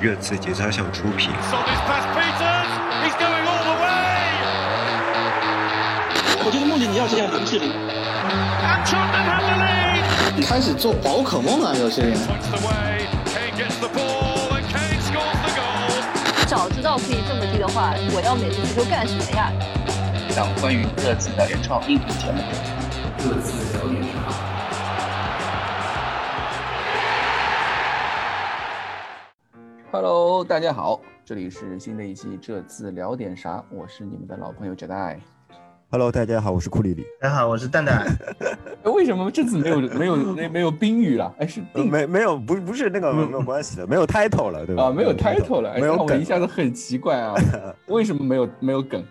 热刺节操项出品。我觉得穆里尼奥这样林志玲，开始做宝可梦啊，有些人。早知道可以这么低的话，我要美式足球干什么呀？一档关于热刺的原创音频节目。热刺聊点啥？Hello，大家好，这里是新的一期《这次聊点啥》，我是你们的老朋友 Jedi。Hello，大家好，我是库里里。大家好，我是蛋蛋。为什么这次没有没有那没有宾语了？哎，是没没有不不是那个没有关系的，没有 title 了，对吧？啊，没有 title 了，没有梗，一下子很奇怪啊，为什么没有没有梗？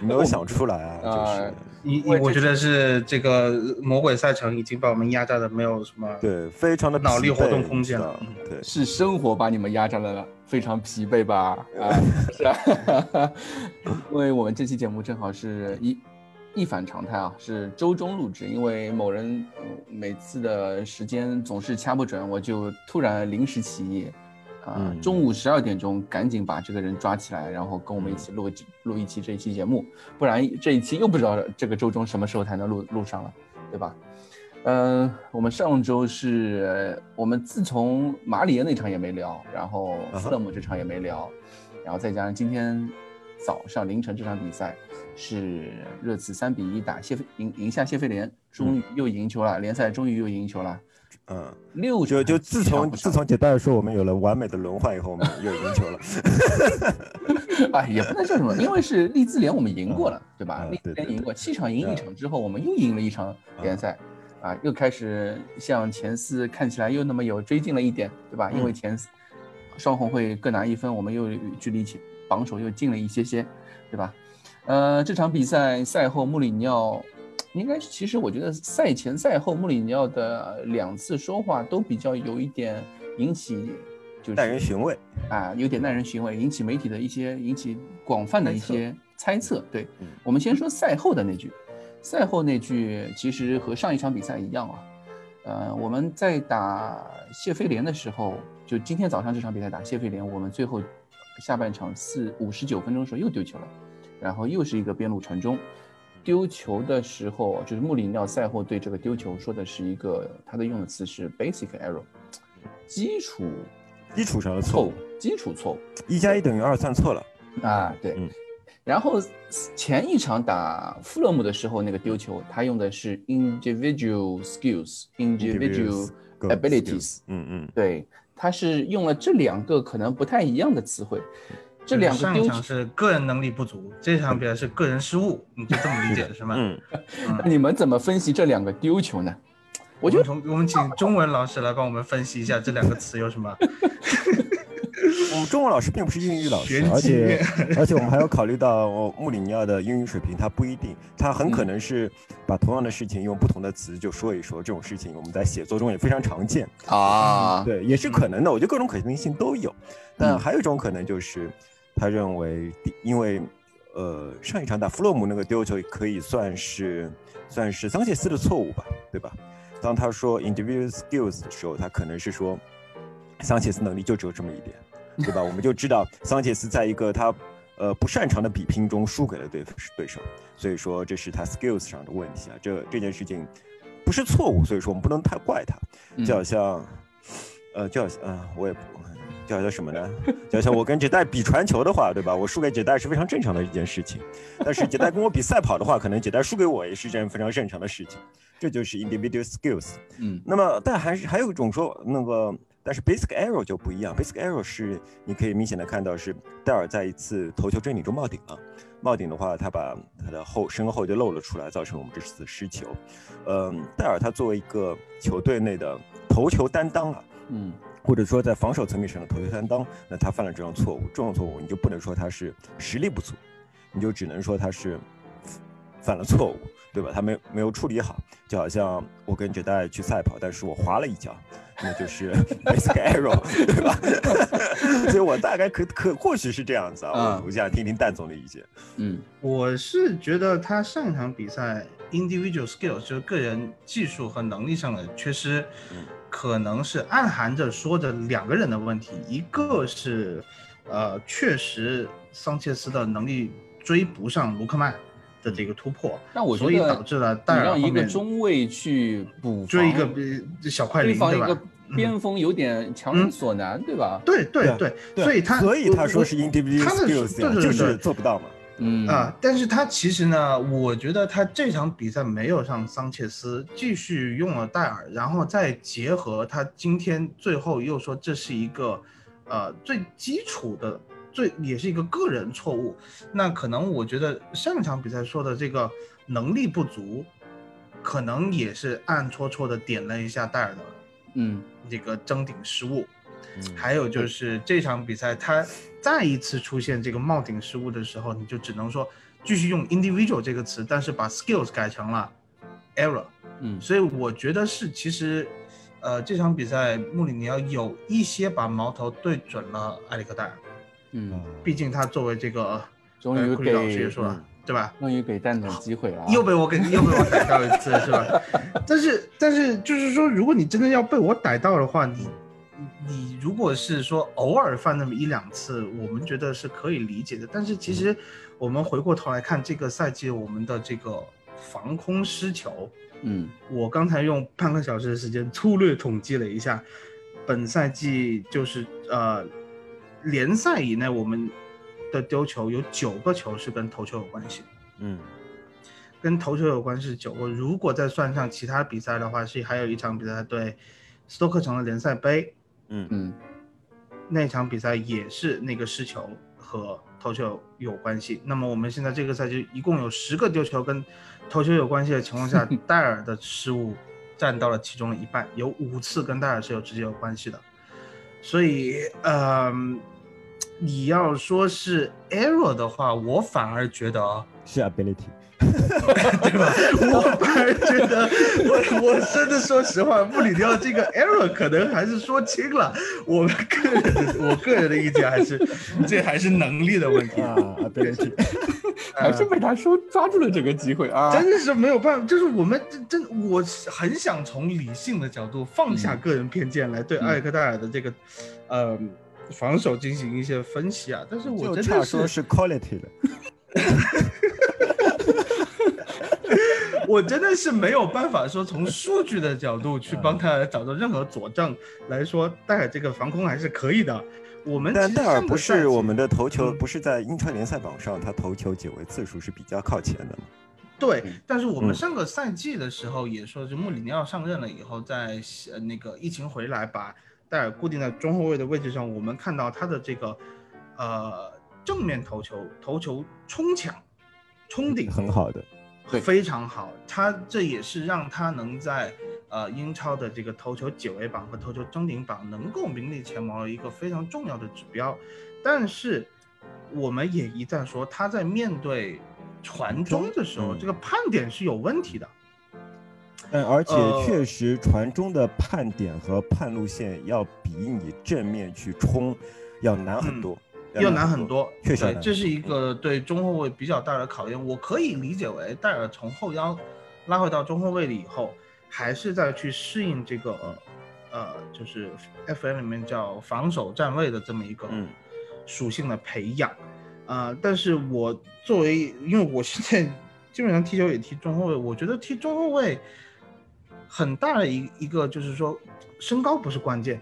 没有想出来啊，就是你我觉得是这个魔鬼赛程已经把我们压榨的没有什么对，非常的脑力活动空间了。对，是生活把你们压榨的非常疲惫吧？啊，是啊，因为我们这期节目正好是一。一反常态啊，是周中录制，因为某人每次的时间总是掐不准，我就突然临时起意，啊，中午十二点钟赶紧把这个人抓起来，然后跟我们一起录录一期这一期节目，不然这一期又不知道这个周中什么时候才能录录上了，对吧？嗯，我们上周是我们自从马里耶那场也没聊，然后斯勒姆这场也没聊，然后再加上今天。早上凌晨这场比赛是热刺三比一打谢菲赢赢下谢菲联，终于又赢球了，联赛终于又赢球了。嗯，六就就自从自从杰代说我们有了完美的轮换以后，我们又赢球了。啊，也不能叫什么，因为是利兹联我们赢过了，对吧？利兹联赢过七场赢一场之后，我们又赢了一场联赛，啊，又开始向前四看起来又那么有追进了一点，对吧？因为前四双红会各拿一分，我们又距离前。榜首又近了一些些，对吧？呃，这场比赛赛后穆里尼奥应该其实我觉得赛前赛后穆里尼奥的两次说话都比较有一点引起就是耐人寻味啊，有点耐人寻味，引起媒体的一些引起广泛的一些猜测。对，我们先说赛后的那句，赛后那句其实和上一场比赛一样啊。呃，我们在打谢菲联的时候，就今天早上这场比赛打谢菲联，我们最后。下半场四五十九分钟的时候又丢球了，然后又是一个边路传中。丢球的时候，就是穆里尼奥赛后对这个丢球说的是一个，他的用的词是 basic error，基础基础上的错误，基础错误，一加一等于二算错了啊，对。然后前一场打富勒姆的时候那个丢球，他用的是 individual skills，individual abilities，嗯嗯，对。他是用了这两个可能不太一样的词汇，这两个丢球是个人能力不足，这场比赛是个人失误，你就这么理解是吗？嗯，那你们怎么分析这两个丢球呢？我就从我们请中文老师来帮我们分析一下这两个词有什么。我们中文老师并不是英语老师，而且而且我们还要考虑到穆里尼奥的英语水平，他不一定，他很可能是把同样的事情用不同的词就说一说，这种事情我们在写作中也非常常见啊，对，也是可能的，我觉得各种可能性都有，但还有一种可能就是他认为，因为呃上一场打弗洛姆那个丢球可以算是算是桑切斯的错误吧，对吧？当他说 individual skills 的时候，他可能是说桑切斯能力就只有这么一点。对吧？我们就知道桑切斯在一个他呃不擅长的比拼中输给了对对手，所以说这是他 skills 上的问题啊。这这件事情不是错误，所以说我们不能太怪他。就好像呃，就好像嗯，我也不就好像什么呢？就好像我跟杰代比传球的话，对吧？我输给杰代是非常正常的一件事情。但是杰代跟我比赛跑的话，可能杰代输给我也是一件非常正常的事情。这就是 individual skills。嗯。那么，但还是还有一种说那个。但是 basic error 就不一样，basic error 是你可以明显的看到是戴尔在一次头球争顶中冒顶了，冒顶的话他把他的后身后就露了出来，造成我们这次失球。嗯，戴尔他作为一个球队内的头球担当啊，嗯，或者说在防守层面上的头球担当，那他犯了这种错误，这种错误你就不能说他是实力不足，你就只能说他是犯了错误，对吧？他没没有处理好，就好像我跟杰代去赛跑，但是我滑了一跤。那就是 basic error，对吧？所以我大概可可或许是这样子啊。我想听听蛋总的意见。嗯，我是觉得他上一场比赛 individual skills 就是个人技术和能力上的缺失，可能是暗含着说着两个人的问题，一个是，呃，确实桑切斯的能力追不上卢克曼的这个突破，那我所以导致了你戴尔让一个中卫去补追一个小快灵，对吧？边锋有点强人所难，对吧？对对对对，对所以他所以他说是我 individual 他的 skills，呀对对对就是做不到嘛。嗯啊、但是他其实呢，我觉得他这场比赛没有上桑切斯，继续用了戴尔，然后再结合他今天最后又说这是一个，呃，最基础的，最也是一个个人错误。那可能我觉得上场比赛说的这个能力不足，可能也是暗戳戳的点了一下戴尔的嗯这个争顶失误。嗯还有就是这场比赛，他再一次出现这个帽顶失误的时候，你就只能说继续用 individual 这个词，但是把 skills 改成了 error。嗯所以我觉得是其实，呃，这场比赛穆里尼奥有一些把矛头对准了埃里克戴尔，嗯，毕竟他作为这个，终于呃库里老师也说了，对吧？终于给蛋总机会了啊，又被我给又被我逮到一次，是吧？但是但是就是说，如果你真的要被我逮到的话，你你你如果是说偶尔犯那么一两次，我们觉得是可以理解的。但是其实我们回过头来看这个赛季我们的这个防空失球，嗯我刚才用半个小时的时间粗略统计了一下，本赛季就是呃联赛以内我们的丢球有九个球是跟头球有关系。嗯跟头球有关是九个，如果再算上其他比赛的话，是还有一场比赛对斯托克城的联赛杯，嗯嗯那场比赛也是那个失球和投球有关系。那么我们现在这个赛季一共有十个丢球跟投球有关系的情况下，戴尔的失误占到了其中的一半，有五次跟戴尔是有直接有关系的。所以，呃，你要说是 error 的话，我反而觉得啊。是 ability。对吧？我反而觉得，我我真的说实话，穆里尼奥这个 error 可能还是说轻了。我们个人的，我个人的意见还是，这还是能力的问题。啊，ability。还是被他说抓住了这个机会啊，真的是没有办法，就是我们真真，我很想从理性的角度放下个人偏见来对嗯艾克戴尔的这个，呃，防守进行一些分析啊。但是我就真的说是 quality 的。我真的是没有办法说从数据的角度去帮他找到任何佐证来说戴尔这个防空还是可以的。我们但戴尔不是我们的头球，嗯不是在英超联赛榜上，他头球解围次数是比较靠前的嘛？对嗯，但是我们嗯上个赛季的时候也说，就穆里尼奥上任了以后，在呃那个疫情回来，把戴尔固定在中后卫的位置上，我们看到他的这个呃正面头球、头球冲抢、冲顶很好的。对非常好。他这也是让他能在呃英超的这个头球解围榜和头球争顶榜能够名列前茅的一个非常重要的指标。但是我们也一再说，他在面对传中的时候，嗯这个判点是有问题的。嗯而且呃确实传中的判点和判路线要比你正面去冲要难很多，要难很多，对，确实这是一个对中后卫比较大的考验。我可以理解为戴尔从后腰拉回到中后卫了以后，还是在去适应这个呃，就是 FM 里面叫防守站位的这么一个嗯属性的培养。啊、但是我作为，因为我现在基本上踢球也踢中后卫，我觉得踢中后卫很大的一一个就是说，身高不是关键，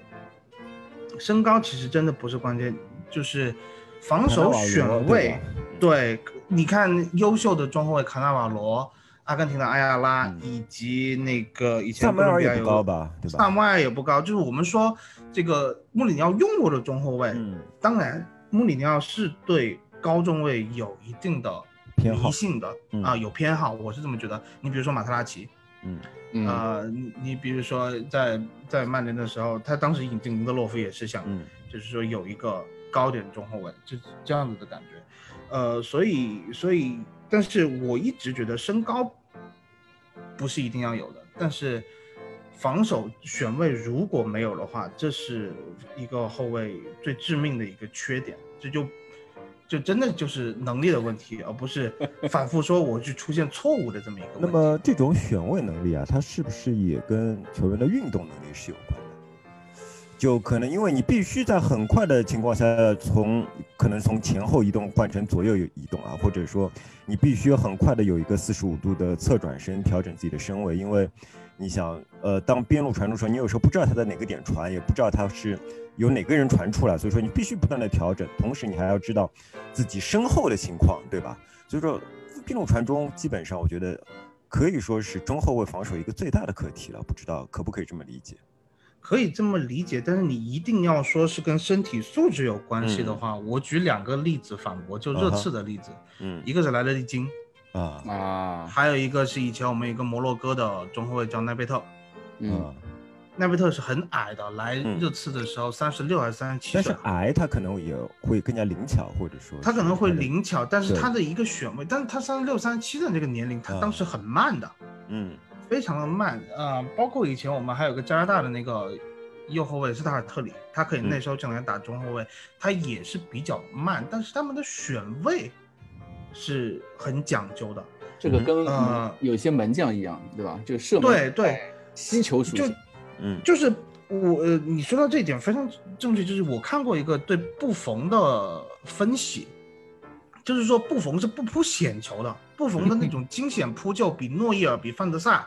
身高其实真的不是关键，就是防守选位。对，你看优秀的中后卫卡纳瓦罗、阿根廷的埃亚拉，嗯以及那个以前萨梅尔也不哥伦比亚有高吧，对吧？萨穆尔也不高，就是我们说这个穆里尼奥用过的中后卫，嗯，当然穆里尼奥是对高中卫有一定的偏好迷信的嗯啊、有偏好，我是这么觉得。你比如说马特拉齐，嗯嗯呃，你你比如说在在曼联的时候，他当时引进林德洛夫也是想，嗯就是说有一个高点中后卫，就是这样子的感觉。呃，所以所以，但是我一直觉得身高不是一定要有的，但是防守选位如果没有的话，这是一个后卫最致命的一个缺点，这就就真的就是能力的问题，而不是 反复说我去出现错误的这么一个问题。那么这种选位能力啊，它是不是也跟球员的运动能力是有关的？就可能因为你必须在很快的情况下从可能从前后移动换成左右移动啊，或者说你必须很快的有一个四十五度的侧转身调整自己的身位，因为你想呃当边路传出的时候，你有时候不知道他在哪个点传，也不知道他是有哪个人传出来，所以说你必须不断的调整，同时你还要知道自己身后的情况，对吧？所以说边路传中基本上我觉得可以说是中后卫防守一个最大的课题了，不知道可不可以这么理解？可以这么理解，但是你一定要说是跟身体素质有关系的话，我举两个例子反驳，就热刺的例子，嗯一个是莱德利金，啊。啊，还有一个是以前我们一个摩洛哥的中后卫叫奈贝特，嗯，啊，奈贝特是很矮的，来嗯。热刺的时候三十六还是三十七但是，矮他可能也会更加灵巧，或者说他可能会，灵巧，但是他的一个选位，但是他三十六、三十七的那个年龄，他啊当时很慢的，嗯非常的慢啊、呃包括以前我们还有个加拿大的那个右后卫斯塔尔特里，他可以嗯那时候进来打中后卫，他也是比较慢，但是他们的选位是很讲究的。这个跟呃有些门将一样，对吧？就射门对对，吸球属就性，嗯就是我呃，你说到这一点非常正确，就是我看过一个对布冯的分析，就是说布冯是不扑险球的，布冯的那种惊险扑救比诺伊尔、比范德萨、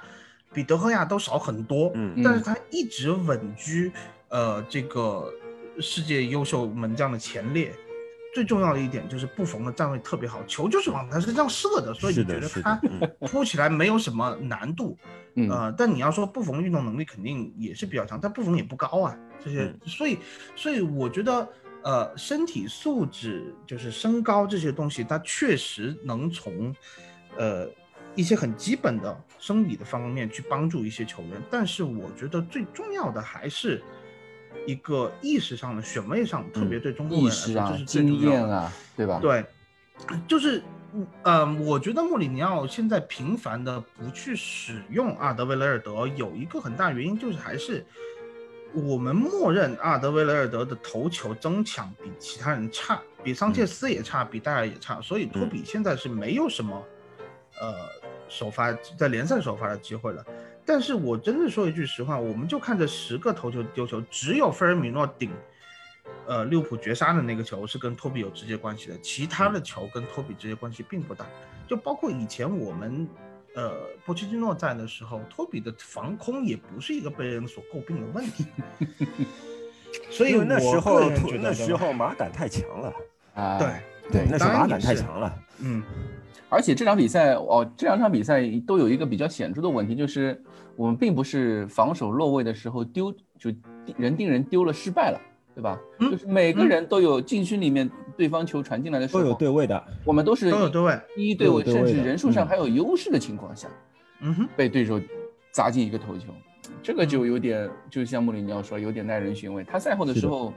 比德赫亚都少很多，嗯但是他一直稳居呃这个世界优秀门将的前列。最重要的一点就是布冯的站位特别好，球就是往他身上射的，所以你觉得他嗯 扑起来没有什么难度。嗯呃，但你要说布冯运动能力肯定也是比较强，但布冯也不高啊，这些，嗯所以，所以我觉得，呃，身体素质就是身高这些东西，他确实能从，呃，一些很基本的生理的方面去帮助一些球员，但是我觉得最重要的还是一个意识上的选位上，特别对中国人意来说，这是，最重要的。经验啊，对吧？对，就是，呃，我觉得莫里尼奥现在频繁的不去使用阿德维雷尔德，有一个很大原因就是还是我们默认阿德维雷尔德的头球争抢比其他人差，比桑切斯也差，比戴尔也差，所以托比现在是没有什么，呃，首发在联赛首发的机会了。但是我真的说一句实话，我们就看这十个头球丢球，只有菲尔米诺顶，呃，利物浦绝杀的那个球是跟托比有直接关系的，其他的球跟托比直接关系并不大。就包括以前我们，呃，波切蒂诺在的时候，托比的防空也不是一个被人所诟病的问题。所以那时候那时候马感太强了，啊，对对，那时候当然也马感太强了，嗯，而且这场比赛哦，这两场比赛都有一个比较显著的问题，就是我们并不是防守落位的时候丢就人盯人丢了失败了，对吧？嗯就是每个人都有禁区里面对方球传进来的时候都有，对位的，我们都是都有对位。一一对位，甚至人数上还有优势的情况下，嗯哼，被对手砸进一个头球，这个就有点，就像穆里尼奥说，有点耐人寻味。他赛后的时候，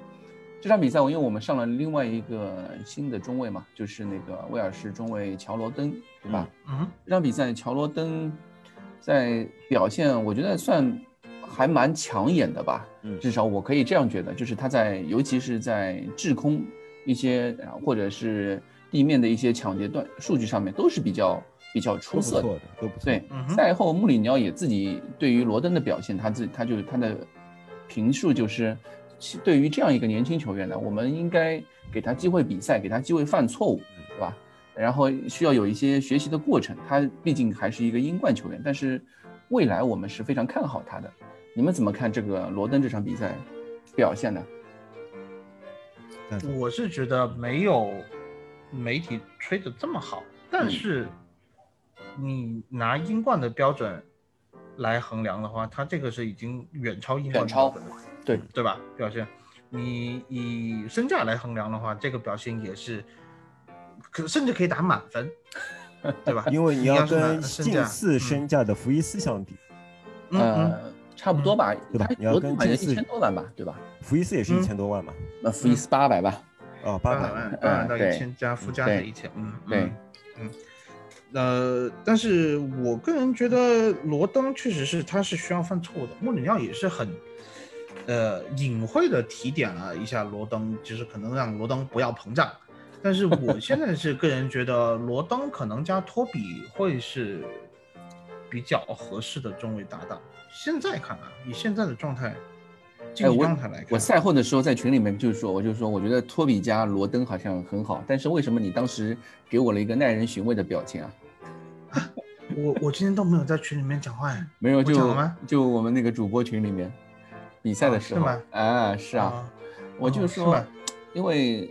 这场比赛，因为我们上了另外一个新的中卫嘛，就是那个威尔士中卫乔罗登，对吧？这场比赛乔罗登在表现，我觉得算还蛮抢眼的吧。嗯至少我可以这样觉得，就是他在，尤其是在制空一些，啊或者是地面的一些抢劫段数据上面，都是比较比较出色的。不错的，都不错。对，嗯赛后穆里尼奥也自己对于罗登的表现，他自他就他的评述就是，其对于这样一个年轻球员呢，我们应该给他机会比赛，给他机会犯错误，对吧？然后需要有一些学习的过程。他毕竟还是一个英冠球员，但是未来我们是非常看好他的。你们怎么看这个罗登这场比赛表现呢？我是觉得没有媒体吹的这么好，但嗯是你拿英冠的标准来衡量的话，他这个是已经远超英冠超的标准了对。对吧？表现，你以身价来衡量的话，这个表现也是，可甚至可以打满分，对吧？因为你要跟近似嗯。身价的福伊斯相比，嗯差不多吧，对吧？你要跟近似千多万吧，对吧？福伊斯也是一嗯千多万嘛，那福伊斯八百吧，哦，八百。万，八百万到对一千加附加对的一千，嗯，对。嗯，嗯，呃，但是我个人觉得罗登确实是他是需要犯错误的，穆里尼奥也是很，呃，隐晦的提点了一下罗登，就是可能让罗登不要膨胀，但是我现在是个人觉得罗登可能加托比会是比较合适的中卫搭档。现在看啊，以现在的状态，竞技哎我状态来看，我赛后的时候在群里面就是说，我就说，我觉得托比加罗登好像很好，但是为什么你当时给我了一个耐人寻味的表情啊？我我今天都没有在群里面讲话呀。没有，就就我们那个主播群里面比赛的时候啊是吗？啊，是啊，啊，我就说因为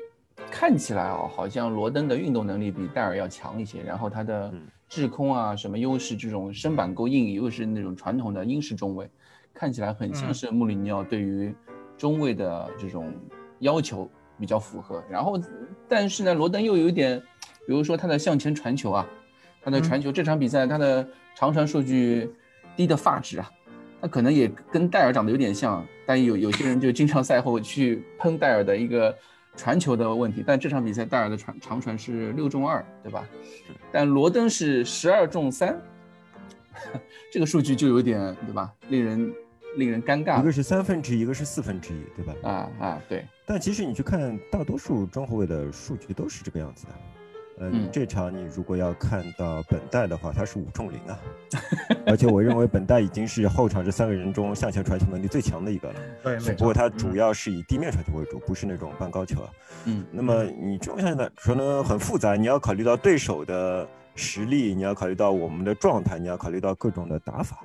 看起来哦，好像罗登的运动能力比戴尔要强一些，然后他的嗯。制空啊什么优势，这种身板够硬，又是那种传统的英式中卫，看起来很像嗯。是穆里尼奥对于中卫的这种要求比较符合。然后，但是呢，罗登又有一点，比如说他的向前传球啊，他的嗯。传球、这场比赛他的长传数据低的发指啊，他可能也跟戴尔长得有点像，但有有些人就经常赛后去喷戴尔的一个传球的问题，但这场比赛戴尔的传长传是六中二，对吧？但罗登是十二中三，这个数据就有点对吧？令人令人尴尬一个是三分之一，一个是四分之一，对吧？啊啊，对，但其实你去看大多数中后卫的数据都是这个样子的。嗯，嗯这场你如果要看到本代的话，他是五中零啊，而且我认为本代已经是后场这三个人中向前传球能力最强的一个了。对，只不过他主要是以地面传球为主，不是那种半高球啊。嗯那么你中下的可能很复杂，你要考虑到对手的实力，你要考虑到我们的状态，你要考虑到各种的打法。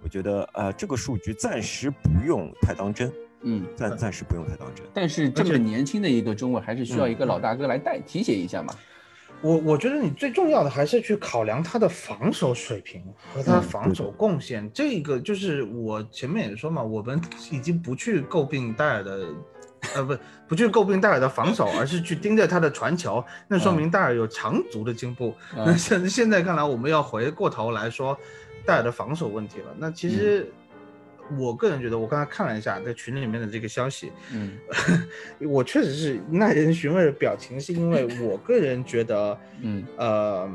我觉得啊、呃这个数据暂时不用太当真，嗯。暂暂时不用太当真。但是这么年轻的一个中卫，还是需要一个老大哥来带提携一下嘛。我我觉得你最重要的还是去考量他的防守水平和他防守贡献。这个就是我前面也说嘛，我们已经不去诟病戴尔的，呃，不不去诟病戴尔的防守，而是去盯着他的传球，那说明戴尔有长足的进步。嗯 那现现在看来，我们要回过头来说戴尔的防守问题了。那其实我个人觉得，我刚才看了一下在群里面的这个消息，嗯 我确实是耐人寻味的表情，是因为我个人觉得。嗯呃，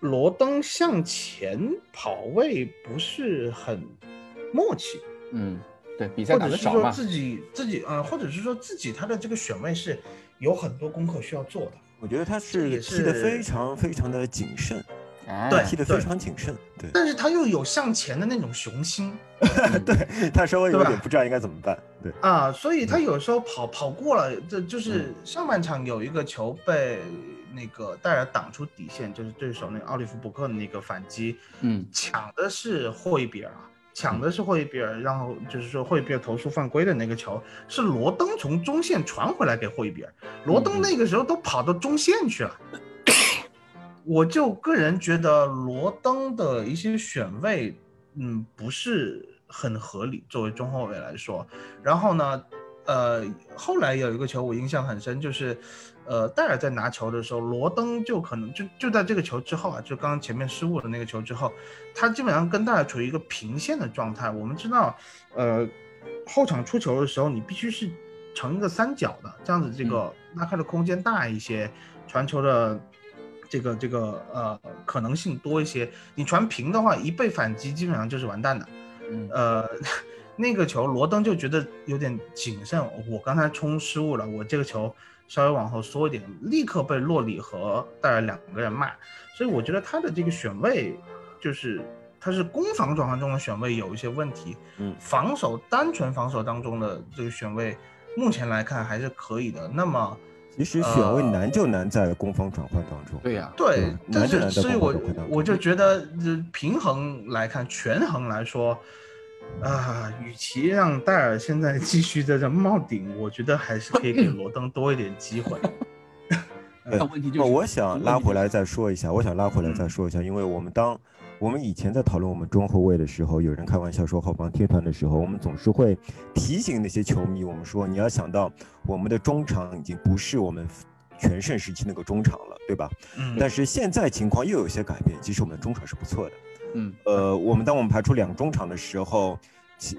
罗登向前跑位不是很默契，嗯，对，比赛或者是说打得少嘛。自己自己呃，或者是说自己他的这个选位是有很多功课需要做的。我觉得他是也是踢得是非常非常的谨慎，哎对踢得非常谨慎。对，但是他又有向前的那种雄心 对他稍微有点不知道应该怎么办。对，啊，所以他有时候跑跑过了，这嗯就是上半场有一个球被那个戴尔挡出底线，就是对手那个奥利弗伯克的那个反击，嗯。抢的是霍伊比尔啊，抢的是霍伊比尔，然后就是说霍伊比尔投出犯规的那个球是罗登从中线传回来给霍伊比尔，罗登那个时候都跑到中线去了。我就个人觉得罗登的一些选位，嗯，不是很合理，作为中后卫来说。然后呢，呃，后来有一个球我印象很深，就是，呃，戴尔在拿球的时候，罗登就可能就就在这个球之后啊，就刚刚前面失误的那个球之后，他基本上跟戴尔处于一个平线的状态。我们知道，呃，后场出球的时候，你必须是成一个三角的，这样子这个拉开的空间大一些，传球的。这个这个呃可能性多一些，你传平的话，一被反击基本上就是完蛋的。嗯呃，那个球罗登就觉得有点谨慎，我刚才冲失误了，我这个球稍微往后缩一点，立刻被洛里和戴尔两个人骂，所以我觉得他的这个选位就是他是攻防转换中的选位有一些问题，嗯防守单纯防守当中的这个选位目前来看还是可以的。那么其实选位呃难就难在攻防转换当中。对呀、对嗯，但难就是难在所以我攻防转换当中我就觉得，呃平衡来看，权衡来说，啊，与其让戴尔现在继续在这冒顶，我觉得还是可以给罗登多一点机会。那问题就是，我想拉回来再说一下，我想拉回来嗯再说一下，因为我们当我们以前在讨论我们中后卫的时候，有人开玩笑说后防贴团的时候，我们总是会提醒那些球迷，我们说你要想到我们的中场已经不是我们全盛时期那个中场了，对吧？嗯，但是现在情况又有些改变，其实我们的中场是不错的。嗯呃，我们当我们排出两中场的时候，其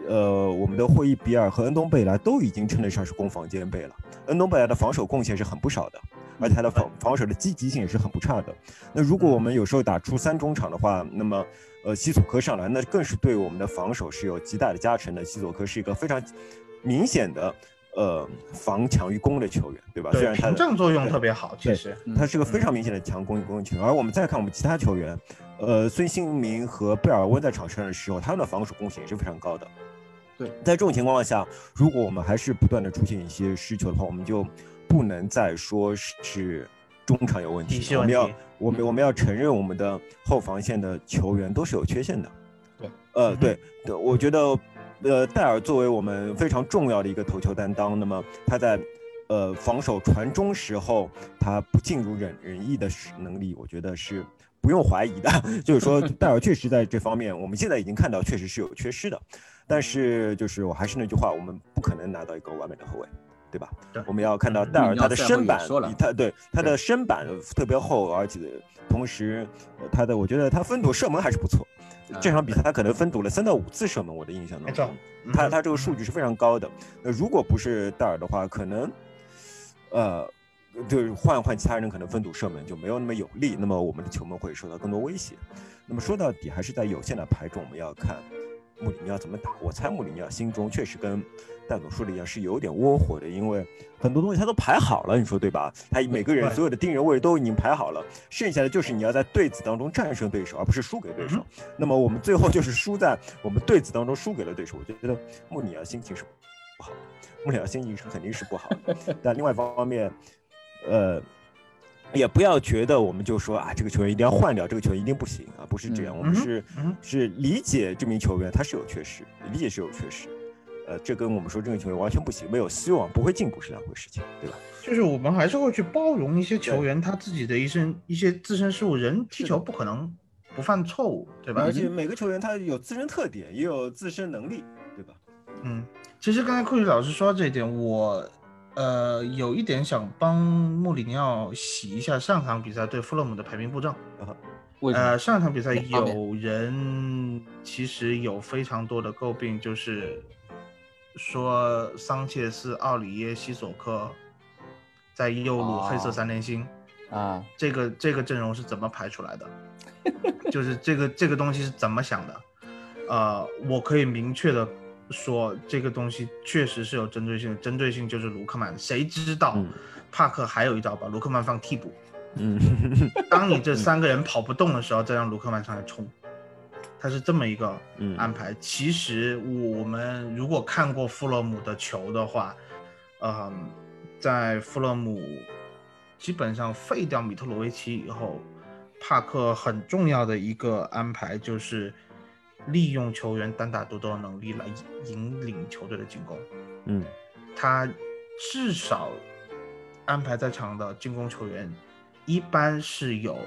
呃，我们的霍伊比尔和恩东贝莱都已经称得上是攻防兼备了。恩东贝莱的防守贡献是很不少的，而且他的防防守的积极性也是很不差的。那如果我们有时候打出三中场的话，那么呃，西索科上来，那更是对我们的防守是有极大的加成的。西索科是一个非常明显的。呃防强于攻的球员，对吧？虽对，然他的屏障作用特别好，其实。他是个非常明显的强攻与攻的球员。而我们再看我们其他球员，呃，孙兴民和贝尔温在场上的时候，他们的防守贡献也是非常高的。对，在这种情况下，如果我们还是不断的出现一些失球的话，我们就不能再说是中场有问题，我们要我们我们要承认我们的后防线的球员都是有缺陷的。对，呃，对，对，我觉得，呃，戴尔作为我们非常重要的一个头球担当，那么他在呃防守传中时候，他不尽如人人意的能力，我觉得是不用怀疑的。就是说，戴尔确实在这方面，我们现在已经看到确实是有缺失的。但是，就是我还是那句话，我们不可能拿到一个完美的后卫，对吧？对我们要看到嗯戴尔他的身板他对他的身板特别厚，而且同时呃他的我觉得他分堵射门还是不错。啊这场比赛他可能分堵了三到五次射门，我的印象当中，，他嗯他这个数据是非常高的。那如果不是戴尔的话，可能呃就是换换其他人，可能分堵射门就没有那么有力，那么我们的球门会受到更多威胁。那么说到底还是在有限的牌中，我们要看穆里尼奥怎么打。我猜穆里尼奥心中确实跟蛋总说的一样，是有点窝火的，因为很多东西他都排好了，你说对吧？他每个人所有的定人位置都已经排好了，剩下的就是你要在对子当中战胜对手，而不是输给对手。那么我们最后就是输在我们对子当中输给了对手。我觉得穆里尼奥心情是不好的，穆里尼奥心情是肯定是不好的。但另外一方面，呃。也不要觉得我们就说啊，这个球员一定要换掉，这个球员一定不行啊，不是这样，嗯我们是嗯是理解这名球员他是有缺失，理解是有缺失，呃，这跟我们说这个球员完全不行，没有希望，不会进步是两回事情，对吧？就是我们还是会去包容一些球员他自己的一身一些自身失误，人踢球不可能不犯错误，对吧？而且每个球员他有自身特点，也有自身能力，对吧？嗯，其实刚才库里老师说到这一点，我呃有一点想帮穆里尼奥洗一下上场比赛对富勒姆的排兵布阵。为什么？呃，上场比赛有人其实有非常多的诟病，就是说桑切斯、奥里耶、西索科在右路黑色哦三连星。啊，这个这个阵容是怎么排出来的？就是这个这个东西是怎么想的？呃，我可以明确的说，这个东西确实是有针对性，针对性就是卢克曼。谁知道嗯帕克还有一招把卢克曼放替补？嗯，当你这三个人跑不动的时候，再让卢克曼上来冲，他是这么一个嗯安排。其实我们如果看过富勒姆的球的话，嗯，在富勒姆基本上废掉米特罗维奇以后，帕克很重要的一个安排就是利用球员单打独斗的能力来引领球队的进攻。嗯他至少安排在场的进攻球员，一般是有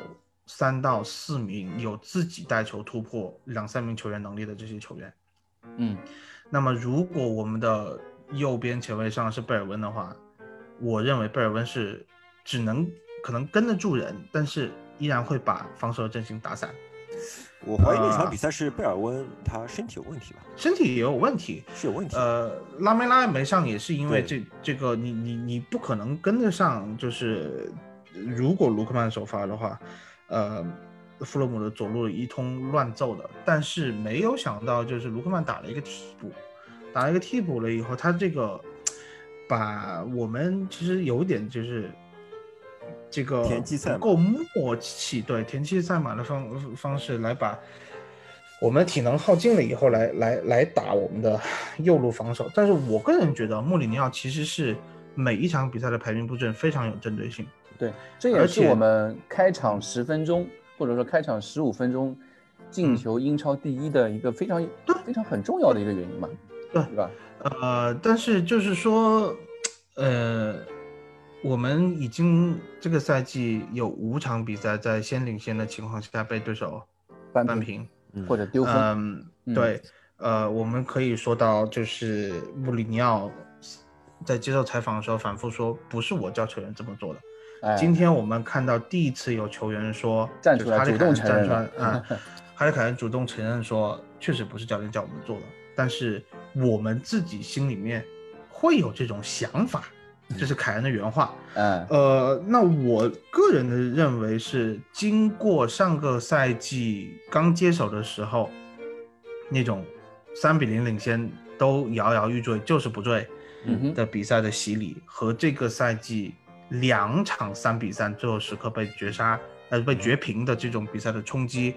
三到四名有自己带球突破两三名球员能力的这些球员。嗯，那么如果我们的右边前卫上是贝尔温的话，我认为贝尔温是只能可能跟得住人，但是依然会把防守的阵型打散，我怀疑那场呃比赛是贝尔温他身体有问题吧？身体也有问题。是有问题。呃，拉梅拉没上也是因为这这个你你你不可能跟得上，就是如果卢克曼首发的话，呃，弗洛姆的左路一通乱揍的，但是没有想到就是卢克曼打了一个替补，打了一个替补了以后，他这个把我们其实有点就是。这个不够默契，对田忌赛马的方方式来把我们体能耗尽了以后来来来打我们的右路防守。但是我个人觉得穆里尼奥其实是每一场比赛的排兵布阵非常有针对性。对，这也是我们开场十分钟或者说开场十五分钟进嗯球英超第一的一个非常非常很重要的一个原因嘛，对对吧？呃，但是就是说，呃，我们已经这个赛季有五场比赛在先领先的情况下被对手扳平扳平。嗯或者丢分，嗯，嗯对，呃，我们可以说到，就是穆里尼奥在接受采访的时候反复说，不是我叫球员这么做的。哎，今天我们看到第一次有球员说，站出来主动凯恩站出来承认了，啊，哈利凯恩主动承认说，确实不是教练叫我们做的，但是我们自己心里面会有这种想法，这是凯恩的原话。嗯呃，那我个人的认为是，经过上个赛季刚接手的时候，那种三比零领先都摇摇欲坠，就是不坠，的比赛的洗礼，和这个赛季两场三比三最后时刻被绝杀呃被绝平的这种比赛的冲击，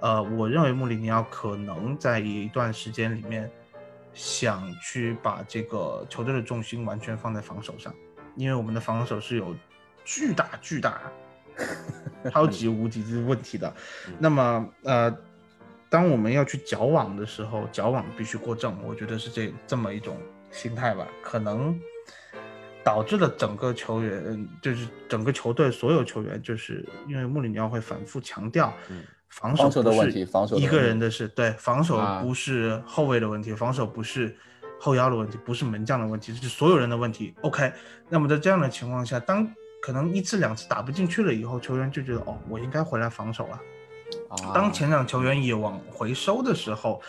呃，我认为穆里尼奥可能在一段时间里面想去把这个球队的重心完全放在防守上，因为我们的防守是有巨大巨大、超级无敌的问题的。那么呃，当我们要去矫枉的时候，矫枉必须过正，我觉得是这这么一种心态吧，可能导致了整个球员，嗯就是整个球队所有球员，就是因为穆里尼奥会反复强调嗯，防守的问题防守一个人的事，对，防守啊不是后卫的问题，防守不是后腰的问题，不是门将的问题，是所有人的问题。OK，那么在这样的情况下，当可能一次两次打不进去了以后，球员就觉得哦，我应该回来防守了。啊当前场球员也往回收的时候，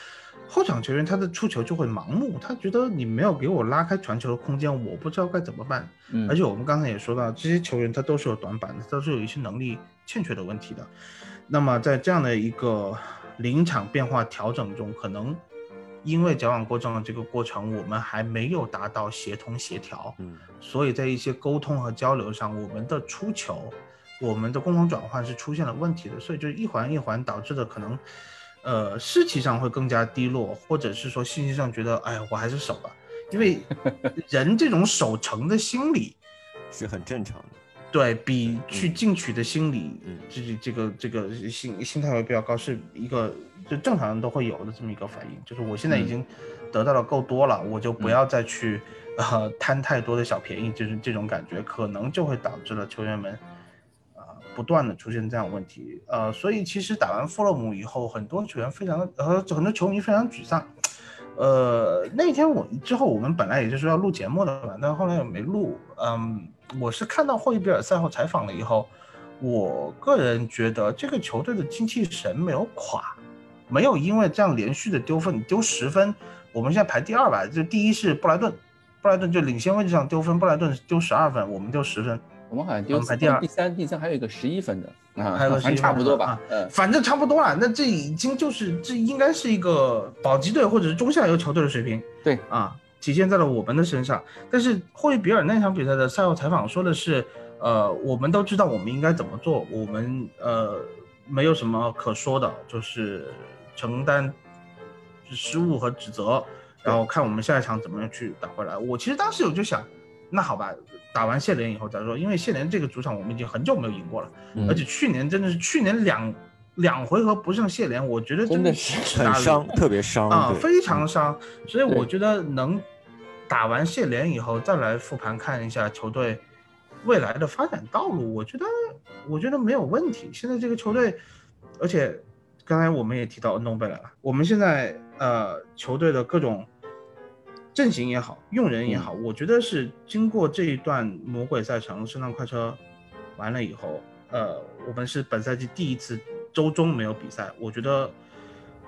后场球员他的出球就会盲目，他觉得你没有给我拉开传球的空间，我不知道该怎么办。嗯而且我们刚才也说到，这些球员他都是有短板的，都是有一些能力欠缺的问题的。那么在这样的一个临场变化调整中，可能因为矫枉过正的这个过程，我们还没有达到协同协调，嗯所以在一些沟通和交流上，我们的出球，我们的攻防转换是出现了问题的，所以就是一环一环导致的可能，呃，士气上会更加低落，或者是说信息上觉得，哎呀，我还是守吧，因为 人这种守成的心理，是很正常的。对比去进取的心理，嗯这这这个这个心心态会比较高，是一个就正常人都会有的这么一个反应，就是我现在已嗯经得到的够多了，我就不要再去呃贪太多的小便宜，就是这种感觉，可能就会导致了球员们不断的出现这样问题，呃，所以其实打完富勒姆以后，很多球员非常呃很多球迷非常沮丧。呃，那天我之后我们本来也就是要录节目的嘛，但后来也没录。嗯，我是看到霍伊比尔赛后采访了以后，我个人觉得这个球队的精气神没有垮，没有因为这样连续的丢分，丢十分，我们现在排第二吧，就第一是布莱顿，布莱顿就领先位置上丢分，布莱顿丢十二分，我们丢十分，我们好像丢第二第三，第三还有一个十一分的啊，还有个反正11差不多吧反正差不多了。那这已经就是这应该是一个保级队或者是中下游球队的水平。对啊，体现在了我们的身上。但是霍伊比尔那场比赛的赛后采访说的是，呃，我们都知道我们应该怎么做，我们呃没有什么可说的，就是承担失误和指责，然后看我们下一场怎么样去打回来。我其实当时我就想，那好吧。打完谢联以后再说，因为谢联这个主场我们已经很久没有赢过了，嗯而且去年真的是去年两两回合不胜谢联，我觉得真的是很伤，特别伤啊，非常伤。所以我觉得能打完谢联以后再来复盘看一下球队未来的发展道路，我觉得我觉得没有问题。现在这个球队，而且刚才我们也提到恩东贝莱了，我们现在呃球队的各种。阵型也好，用人也好，我觉得是经过这一段魔鬼赛程、圣诞快车完了以后，呃，我们是本赛季第一次周中没有比赛，我觉得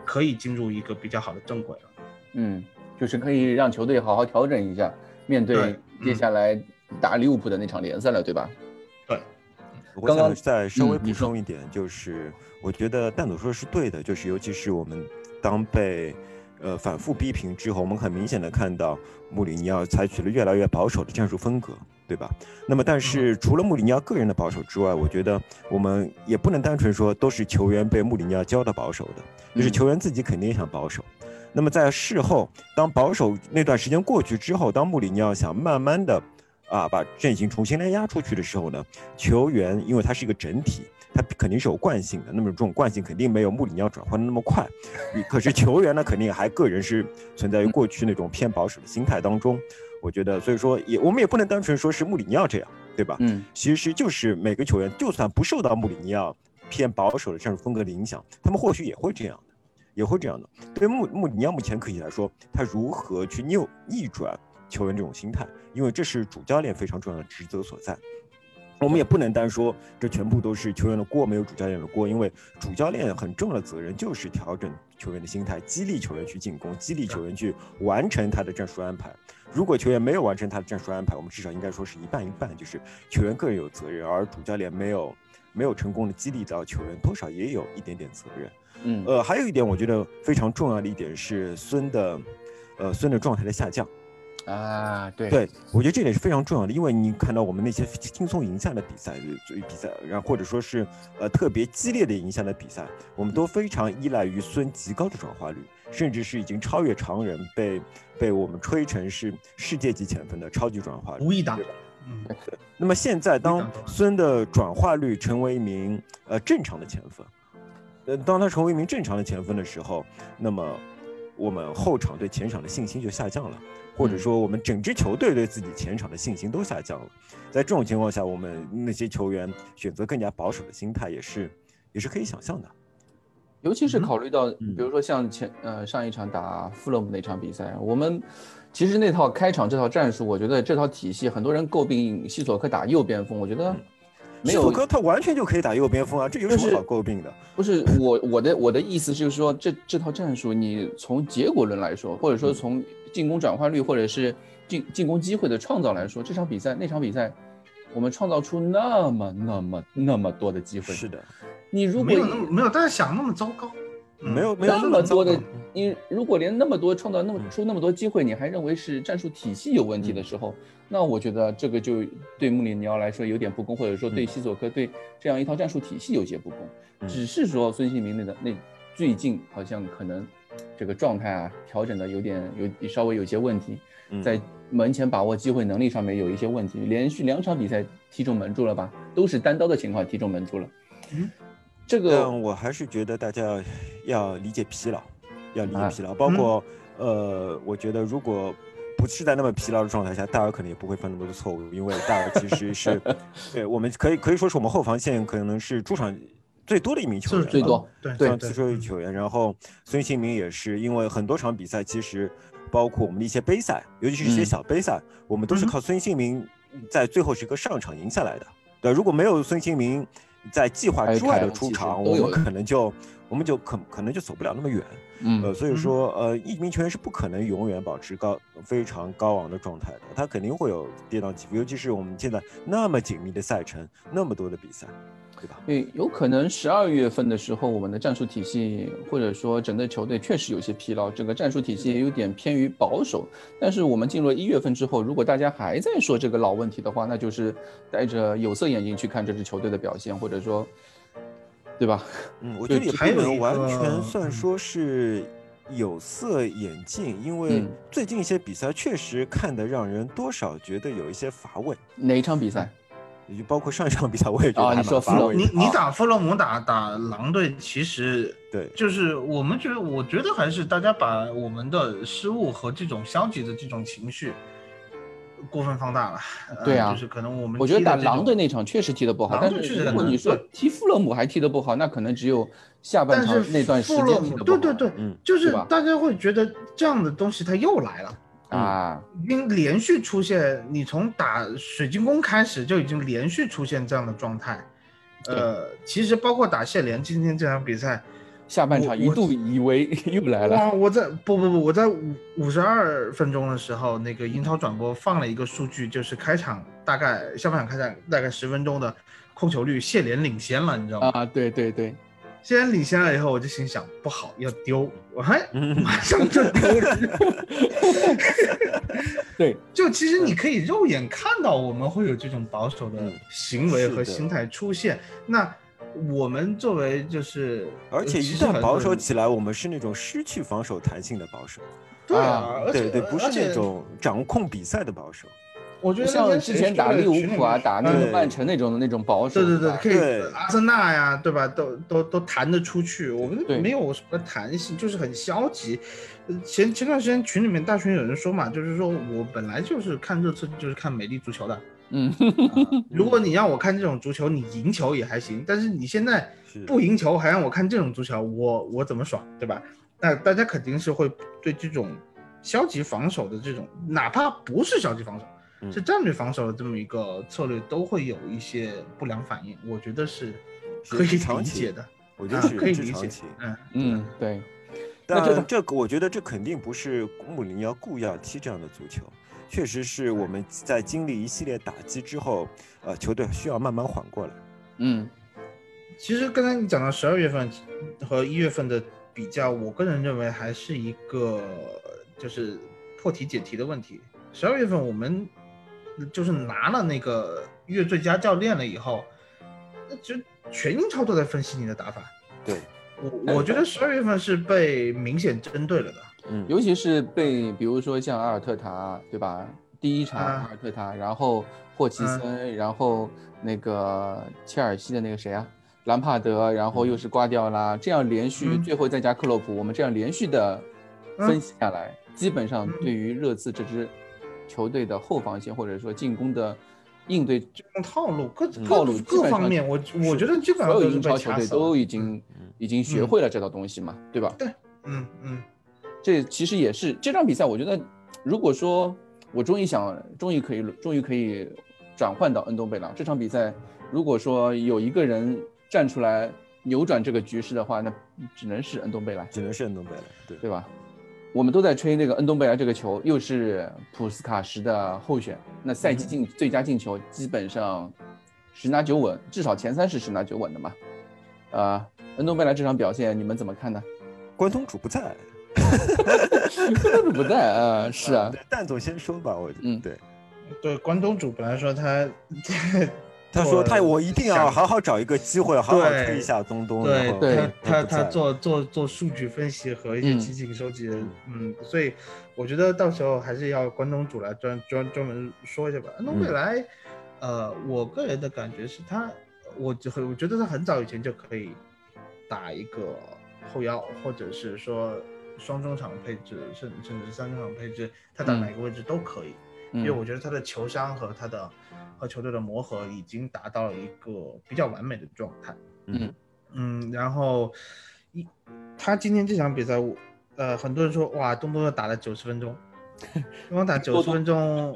可以进入一个比较好的正轨了。嗯，就是可以让球队好好调整一下，面对对接下来打利物浦的那场联赛了，对吧？对我刚刚想再稍微补充一点，就是我觉得蛋总说的是对的，就是尤其是我们当被呃反复逼平之后，我们很明显的看到穆里尼奥采取了越来越保守的战术风格，对吧？那么但是除了穆里尼奥个人的保守之外，我觉得我们也不能单纯说都是球员被穆里尼奥教的保守的，就是嗯球员自己肯定也想保守。那么在事后，当保守那段时间过去之后，当穆里尼奥想慢慢的啊把阵型重新来压出去的时候呢，球员因为他是一个整体，它肯定是有惯性的。那么这种惯性肯定没有穆里尼奥转换的那么快，可是球员呢，肯定还个人是存在于过去那种偏保守的心态当中。我觉得，所以说也我们也不能单纯说是穆里尼奥这样，对吧？嗯其实就是每个球员，就算不受到穆里尼奥偏保守的战术风格的影响，他们或许也会这样的，也会这样的。对穆穆里尼奥目前可以来说，他如何去扭逆转球员这种心态，因为这是主教练非常重要的职责所在。我们也不能单说这全部都是球员的锅，没有主教练的锅，因为主教练很重要的责任就是调整球员的心态，激励球员去进攻，激励球员去完成他的战术安排。如果球员没有完成他的战术安排，我们至少应该说是一半一半，就是球员个人有责任，而主教练没有没有成功的激励到球员，多少也有一点点责任。嗯呃，还有一点我觉得非常重要的一点是孙的，呃，孙的状态的下降。啊，对对，我觉得这点是非常重要的，因为你看到我们那些轻松赢下的比赛，呃比赛，然后或者说是呃特别激烈的赢下的比赛，我们都非常依赖于孙极高的转化率，甚至是已经超越常人，被被我们吹成是世界级前锋的超级转化率。无意打对吧，嗯，那么现在，当孙的转化率成为一名呃正常的前锋，呃，当他成为一名正常的前锋的时候，那么我们后场对前场的信心就下降了，或者嗯说我们整支球队对自己前场的信心都下降了。在这种情况下，我们那些球员选择更加保守的心态，也是也是可以想象的。尤其是嗯考虑到，嗯比如说像前呃上一场打富勒姆那场比赛，我们其实那套开场这套战术，我觉得这套体系很多人诟病西索科打右边锋，我觉得没有西索科他完全就可以打右边锋啊，这有什就是么好诟病的？不是我我的我的意思就是说，这这套战术，你从结果论来说，或者说从进攻转换率，或者是进进攻机会的创造来说，这场比赛那场比赛，我们创造出那么那么那么多的机会。是的，你如果没有那么没有大家想那么糟糕，嗯。没有没有那么多的你如果连那么多创造那么嗯。出那么多机会，你还认为是战术体系有问题的时候，那我觉得这个就对穆里尼奥来说有点不公，或者说对嗯。西索科对这样一套战术体系有些不公。嗯。只是说孙兴民那个那最近好像可能这个状态啊调整的有点有稍微有些问题，嗯。在门前把握机会能力上面有一些问题，连续两场比赛踢中门柱了吧，都是单刀的情况踢中门柱了。嗯，这个但我还是觉得大家要理解疲劳，要理解啊疲劳，包括、呃，我觉得如果不是在那么疲劳的状态下，戴尔可能也不会犯那么多错误，因为戴尔其实是，对，我们可以可以说是我们后防线可能是出场最多的一名球员了，是最多，对对对像次数的球员，然后孙兴民也是，因为很多场比赛其实包括我们的一些杯赛，尤其是一些嗯。小杯赛，我们都是嗯靠孙兴民在最后时刻上场赢下来的。对，如果没有孙兴民在计划之外的出场，我们可能就我们就可可能就走不了那么远。嗯呃，所以说呃，一名球员是不可能永远保持高非常高昂的状态的，他肯定会有跌宕起伏，尤其是我们现在那么紧密的赛程，那么多的比赛，对吧？对，有可能十二月份的时候，我们的战术体系或者说整个球队确实有些疲劳，整个战术体系也有点偏于保守。但是我们进入一月份之后，如果大家还在说这个老问题的话，那就是戴着有色眼镜去看这支球队的表现，或者说，对吧？嗯，我觉得也还有一不能完全算嗯说是有色眼镜，因为嗯最近一些比赛确实看得让人多少觉得有一些乏味，哪一场比赛？也就包括上一场比赛，我也觉得乏味。你你打弗洛姆打打狼队，其实对就是我们觉得，我觉得还是大家把我们的失误和这种消极的这种情绪过分放大了。呃对啊就是可能我们我觉得打狼队那场确实踢得不好，但是确实如果你说踢富勒姆还踢得不好，那可能只有下半但是场那段时富勒姆间踢得不好。对对对，嗯就是大家会觉得这样的东西它又来了。啊，已经连续出现，你从打水晶宫开始就已经连续出现这样的状态。呃，其实包括打谢联今天这场比赛，下半场一度以为又来了。哇！我在不不不，我在五五十二分钟的时候，那个英超转播放了一个数据，就是开场大概下半场开场大概十分钟的控球率，谢联领先了，你知道吗？啊，对对对，谢联领先了以后，我就心想不好，要丢，我还嗯马上就丢了。对，就其实你可以肉眼看到我们会有这种保守的嗯行为和心态出现。那我们作为就是，而且呃一旦保守，起来，我们是那种失去防守弹性的保守，对啊啊，而且对对，不是那种掌控比赛的保守。我觉得像之前打利物浦啊，打那个曼城那种的那种保守，对对对，可以阿森纳呀，对吧？都都都弹得出去，我们没有什么弹性，就是很消极。呃前前段时间群里面大群有人说嘛，就是说我本来就是看热刺就是看美丽足球的，嗯，如果你让我看这种足球，你赢球也还行，但是你现在不赢球还让我看这种足球，我我怎么爽，对吧？那大家肯定是会对这种消极防守的这种，哪怕不是消极防守，嗯。是战略防守的这么一个策略，都会有一些不良反应。我觉得是是可以理解的，我觉得啊是可以理解。嗯嗯，对，那这但这我觉得这肯定不是穆里尼奥故意要踢这样的足球，确实是我们在经历一系列打击之后，呃，球队需要慢慢缓过来。嗯其实刚才你讲到十二月份和一月份的比较，我个人认为还是一个就是破题解题的问题。十二月份我们就是拿了那个月最佳教练了以后，那就全英超都在分析你的打法。对，我我觉得十二月份是被明显针对了的。嗯，尤其是被比如说像阿尔特塔，对吧？第一场啊。阿尔特塔，然后霍奇森，嗯然后那个切尔西的那个谁啊，兰帕德，然后又是瓜迪奥拉，这样连续，嗯。最后再加克洛普，我们这样连续的分析下来，基本上嗯对于热刺这支球队的后防线或者说进攻的应对这种套路各嗯套路各方面，我我觉得基本上所有英超球队都已经已经学会了这套东西嘛，对吧？对。嗯嗯这其实也是这场比赛，我觉得如果说我终于想，终于可以，终于可以转换到恩东贝朗这场比赛，如果说有一个人站出来扭转这个局势的话，那只能是恩东贝莱，只能是恩东贝莱，对，对吧？我们都在吹那个恩东贝莱这个球，又是普斯卡什的候选，那赛季进最佳进球基本上十拿九稳，至少前三是十拿九稳的嘛。呃，恩东贝莱这场表现你们怎么看呢？关东煮不在，不在啊，是啊，对蛋总先说吧，我嗯。对，对，关东煮本来说他 他说他我一定要好好找一个机会，好好对推一下东东，对对。他他他做做做数据分析和一些嗯。集锦收集的，嗯，所以我觉得到时候还是要关东煮来专专专门说一下吧。安东贝莱，呃，我个人的感觉是他，我就很我觉得他很早以前就可以打一个后腰，或者是说双中场配置，甚甚至三中场配置，他打嗯。哪个位置都可以。嗯因为我觉得他的球商和他的和球队的磨合已经达到了一个比较完美的状态。嗯嗯，然后一他今天这场比赛，我呃很多人说哇，东东又打了九十分钟，东东打九十分钟，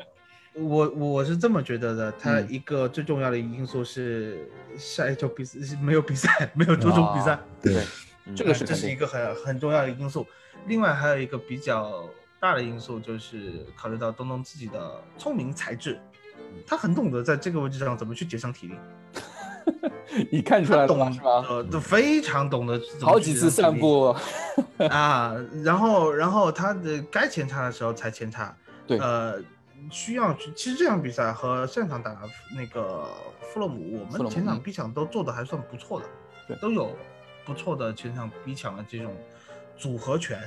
我我是这么觉得的，他嗯。一个最重要的因素是下一周比赛没有比赛，没有周中比赛啊，对，这个是这是一个很很重要的因素。另外还有一个比较大的因素，就是考虑到东东自己的聪明才智，他很懂得在这个位置上怎么去节省体力，你看出来了？是吧？呃，都非常懂得好几次散步，啊，然后然后他的该前插的时候才前插，对呃，需要去。其实这场比赛和上场打那个弗洛姆，我们前场逼抢都做的还算不错的，对都有不错的前场逼抢的这种组合拳。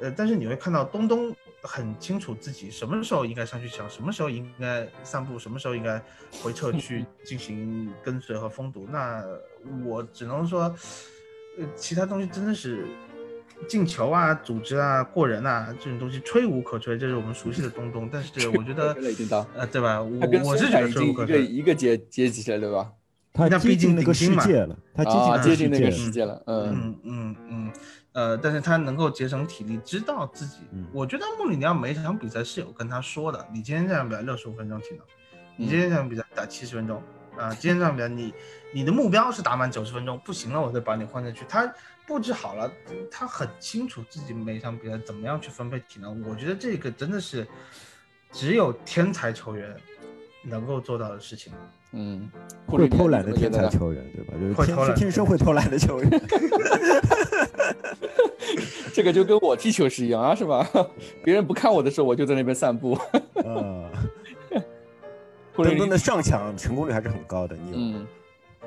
呃，但是你会看到东东很清楚自己什么时候应该上去抢，什么时候应该散步，什么时候应该回撤 去进行跟随和封堵。那我只能说，呃，其他东西真的是进球啊、组织啊、过人啊这种东西吹无可吹，这是我们熟悉的东东。但是我觉得呃，对吧？我我是觉得吹无可吹。一个阶阶级了，对吧？他接那毕竟近那个世界了，他接近接近那个世界了。嗯嗯嗯嗯，呃，但是他能够节省体力，知道自己。嗯我觉得穆里尼奥每一场比赛是有跟他说的，你今天这场比赛六十五分钟体能，你今天这场比赛打七十分钟，啊、今天这场比赛你你的目标是打满九十分钟，不行了我再把你换下去。他布置好了，他很清楚自己每场比赛怎么样去分配体能。我觉得这个真的是只有天才球员能够做到的事情。嗯，会偷懒的天才球员，对吧？就是天天生会偷懒的球员。这个就跟我踢球是一样啊，是吧？别人不看我的时候，我就在那边散步。啊，或者东东的上抢成功率还是很高的，你有嗯，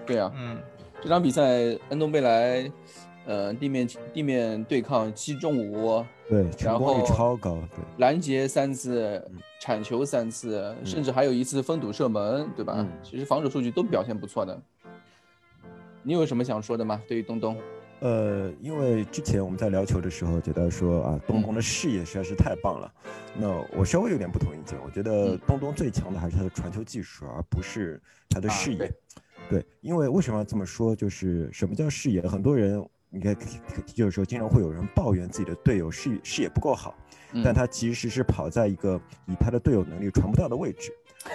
对啊，嗯这场比赛恩东贝莱，呃，地面地面对抗七中五，对，成功率然后超高，对。拦截三次嗯，铲球三次，甚至还有一次封堵射门，对吧？嗯其实防守数据都表现不错的。你有什么想说的吗？对于东东？呃，因为之前我们在聊球的时候，觉得说啊，东东的视野实在是太棒了。那我稍微有点不同意见，我觉得嗯东东最强的还是他的传球技术，而不是他的啊视野。对对，因为为什么要这么说？就是什么叫视野？很多人你看踢踢球的时候，经常会有人抱怨自己的队友视视野不够好，嗯但他其实是跑在一个以他的队友能力传不到的位置。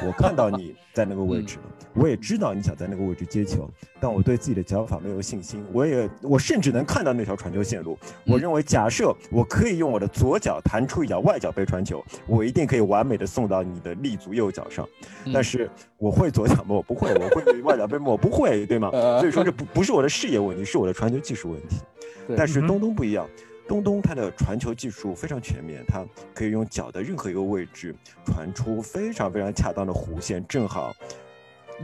我看到你在那个位置了，我也知道你想在那个位置接球，但我对自己的脚法没有信心。我也我甚至能看到那条传球线路。我认为，假设我可以用我的左脚弹出一脚外脚背传球，我一定可以完美的送到你的立足右脚上。嗯但是我会左脚吗？我不会。我会 外脚背吗？我不会，对吗？呃所以说这不不是我的视野问题，是我的传球技术问题。但是东东不一样，东东他的传球技术非常全面，他可以用脚的任何一个位置传出非常非常恰当的弧线，正好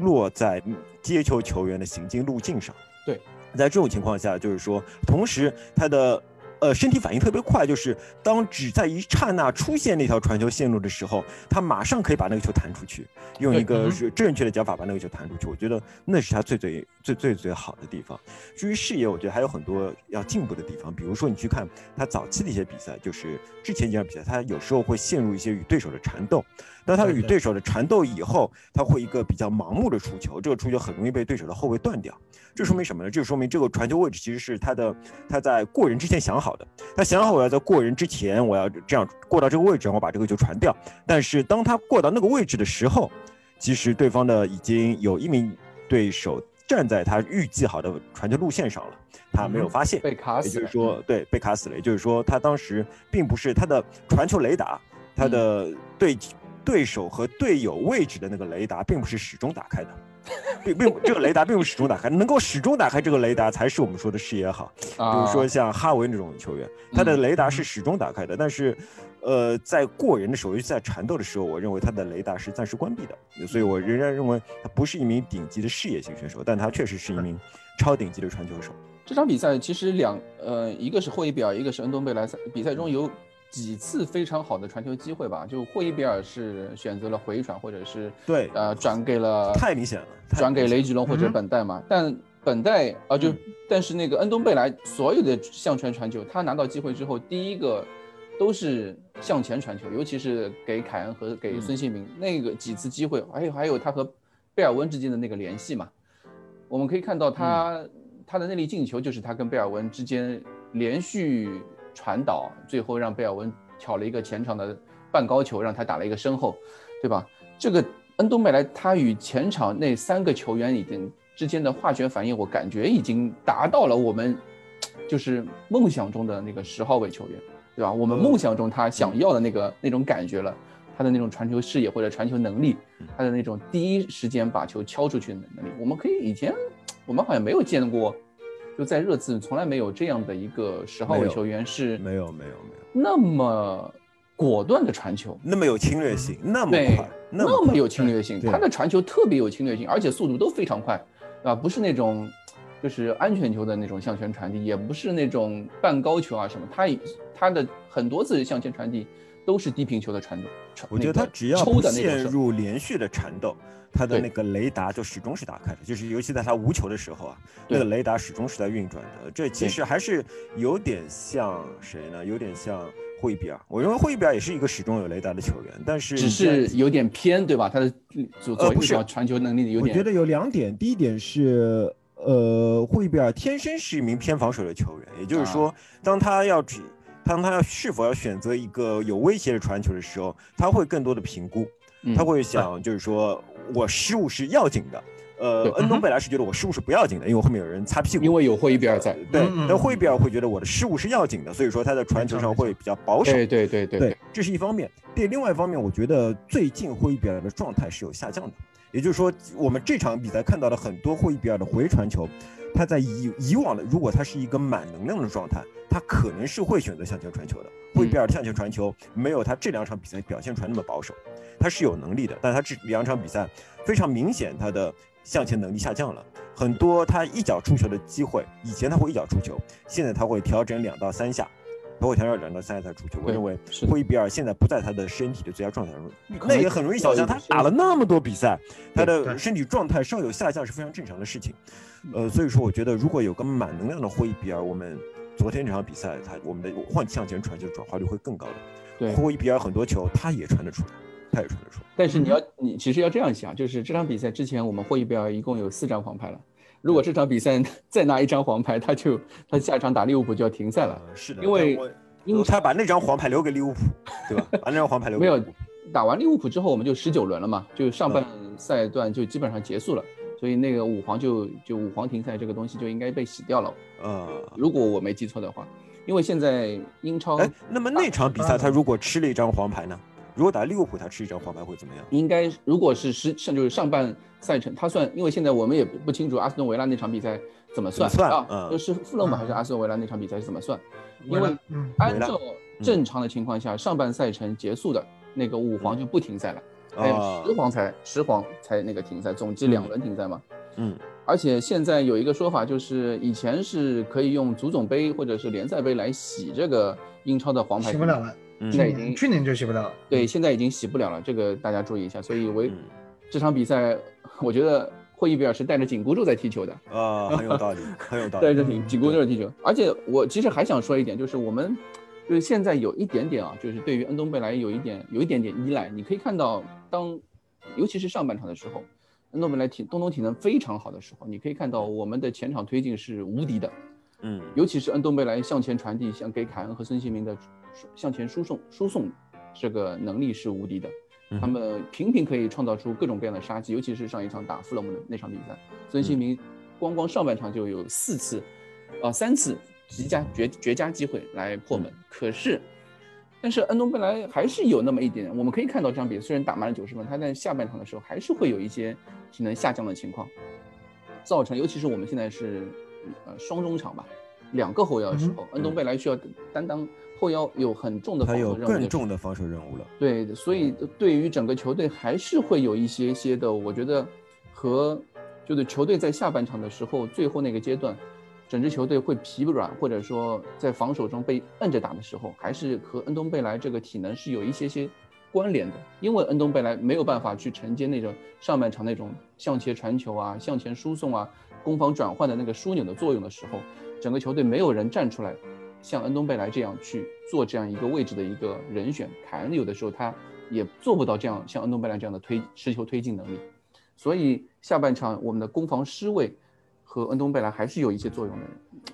落在接球球员的行进路径上。对，在这种情况下，就是说，同时他的。呃，身体反应特别快，就是当只在一刹那出现那条传球线路的时候，他马上可以把那个球弹出去，用一个是正确的脚法把那个球弹出去。我觉得那是他最最最最最好的地方。至于视野，我觉得还有很多要进步的地方。比如说，你去看他早期的一些比赛，就是之前几场比赛，他有时候会陷入一些与对手的缠斗。当他与对手的缠斗以后，他会一个比较盲目的出球，这个出球很容易被对手的后卫断掉。这说明什么呢？这说明这个传球位置其实是他的他在过人之前想好的。他想好我要在过人之前，我要这样过到这个位置，然后把这个球传掉。但是当他过到那个位置的时候，其实对方的已经有一名对手站在他预计好的传球路线上了，他没有发现，被卡死。也就是说，对，被卡死了。也就是说，他当时并不是他的传球雷达，他的对。对手和队友位置的那个雷达并不是始终打开的，并并这个雷达并不是始终打开，能够始终打开这个雷达才是我们说的视野好。比如说像哈维那种球员，他的雷达是始终打开的，但是，呃，在过人的时候，尤其在缠斗的时候，我认为他的雷达是暂时关闭的。所以我仍然认为他不是一名顶级的视野型选手，但他确实是一名超顶级的传球手。这场比赛其实两呃，一个是霍伊比尔，一个是恩东贝莱，赛比赛中有。几次非常好的传球机会吧，就霍伊比尔是选择了回传，或者是对。呃转给了太明显了，转给雷吉隆或者本代嘛。但本代啊就但是那个恩东贝莱所有的向前传球，他拿到机会之后，第一个都是向前传球，尤其是给凯恩和给孙兴民。那个几次机会，还有还有他和贝尔温之间的那个联系嘛，我们可以看到他他的那粒进球就是他跟贝尔温之间连续。传导，最后让贝尔温挑了一个前场的半高球，让他打了一个身后，对吧？这个恩东贝莱他与前场那三个球员已经之间的化学反应，我感觉已经达到了我们就是梦想中的那个十号位球员，对吧？我们梦想中他想要的那个那种感觉了，他的那种传球视野或者传球能力，他的那种第一时间把球敲出去的能力，我们可以以前我们好像没有见过。就在热刺从来没有这样的一个十号位球员是没有没有没有。那么果断的传球，那么有侵略性，那么快，那么有侵略性，他的传球特别有侵略性，而且速度都非常快，啊，不是那种就是安全球的那种向前传递，也不是那种半高球啊什么，他他的很多次向前传递都是低平球的传斗，我觉得他只要陷入连续的缠斗。他的那个雷达就始终是打开的，就是尤其在他无球的时候啊，那个雷达始终是在运转的。这其实还是有点像谁呢？有点像霍伊比尔。我认为霍伊比尔也是一个始终有雷达的球员，但是只是有点偏，对吧？他的左左右脚传球能力有点。我觉得有两点，第一点是，呃，霍伊比尔天生是一名偏防守的球员，也就是说，当他要当他要是否要选择一个有威胁的传球的时候，他会更多的评估，他会想，就是说。我失误是要紧的，呃，恩东贝莱是觉得我失误是不要紧的，因为后面有人擦屁股，因为有霍伊比尔在。对，但霍伊比尔会觉得我的失误是要紧的，所以说他在传球上会比较保守。对对对对，这是一方面。对，另外一方面，我觉得最近霍伊比尔的状态是有下降的，也就是说，我们这场比赛看到了很多霍伊比尔的回传球，他在以以往的，如果他是一个满能量的状态，他可能是会选择向前传球的。霍比尔的向前传球没有他这两场比赛表现出来那么保守。他是有能力的，但他这两场比赛非常明显，他的向前能力下降了很多。他一脚出球的机会，以前他会一脚出球，现在他会调整两到三下，他会调整两到三下才出去。我认为霍伊比尔现在不在他的身体的最佳状态中，那也很容易想象，他打了那么多比赛，他的身体状态稍有下降是非常正常的事情。呃，所以说我觉得如果有个满能量的霍伊比尔，我们昨天这场比赛他我们的换向前传球转化率会更高的。对，霍伊比尔很多球他也传得出来。他也传得出来，但是你要你其实要这样想，就是这场比赛之前我们霍伊比尔一共有四张黄牌了，如果这场比赛 再拿一张黄牌，他就 他下一场打利物浦就要停赛了。是的，因为因为他把那张黄牌留给利物浦，对吧？把那张黄牌留给没有打完利物浦之后，我们就十九轮了嘛，就上半赛段就基本上结束了，所以那个五黄就就五黄停赛这个东西就应该被洗掉了。呃，如果我没记错的话，因为现在英超，哎，那么那场比赛他如果吃了一张黄牌呢？如果打利物浦，他吃一张黄牌会怎么样？应该如果是十上就是上半赛程，他算，因为现在我们也不清楚阿斯顿维拉那场比赛怎么算。算？啊？嗯。就是富勒姆还是阿斯顿维拉那场比赛是怎么算？因为嗯，按照正常的情况下，上半赛程结束的那个五黄就不停赛了，还有啊十黄才十黄才那个停赛，总计两轮停赛嘛。嗯，而且现在有一个说法，就是以前是可以用足总杯或者是联赛杯来洗这个英超的黄牌，洗不了了，嗯现在已经去年就洗不了了。对，现在已经洗不了了，这个大家注意一下。所以我嗯这场比赛，我觉得霍伊比尔是带着紧箍咒在踢球的，啊，很有道理，很有道理。带着紧紧箍咒踢球。而且我其实还想说一点，就是我们就是现在有一点点啊，就是对于恩东贝莱有一点有一点点依赖。你可以看到，当尤其是上半场的时候，恩东贝莱体东东体能非常好的时候，你可以看到我们的前场推进是无敌的。嗯，尤其是恩东贝莱向前传递，想给凯恩和孙兴民的输向前输送输送这个能力是无敌的。嗯他们频频可以创造出各种各样的杀机，尤其是上一场打富勒姆的那场比赛，孙兴民光光上半场就有四次，呃三次极佳绝绝佳机会来破门。可是，但是恩东贝莱还是有那么一点，我们可以看到这场比赛虽然打满了九十分，他在下半场的时候还是会有一些体能下降的情况，造成尤其是我们现在是呃双中场吧，两个后腰的时候，恩东贝莱需要担当后腰有很重的防守任务更重的防守任务了。对，所以对于整个球队还是会有一些些的，我觉得和就是球队在下半场的时候，最后那个阶段，整支球队会疲软，或者说在防守中被摁着打的时候，还是和恩东贝莱这个体能是有一些些关联的。因为恩东贝莱没有办法去承接那种上半场那种向前传球啊、向前输送啊、攻防转换的那个枢纽的作用的时候，整个球队没有人站出来像恩东贝莱这样去做这样一个位置的一个人选，凯恩有的时候他也做不到这样像恩东贝莱这样的推持球推进能力，所以下半场我们的攻防失位和恩东贝莱还是有一些作用的。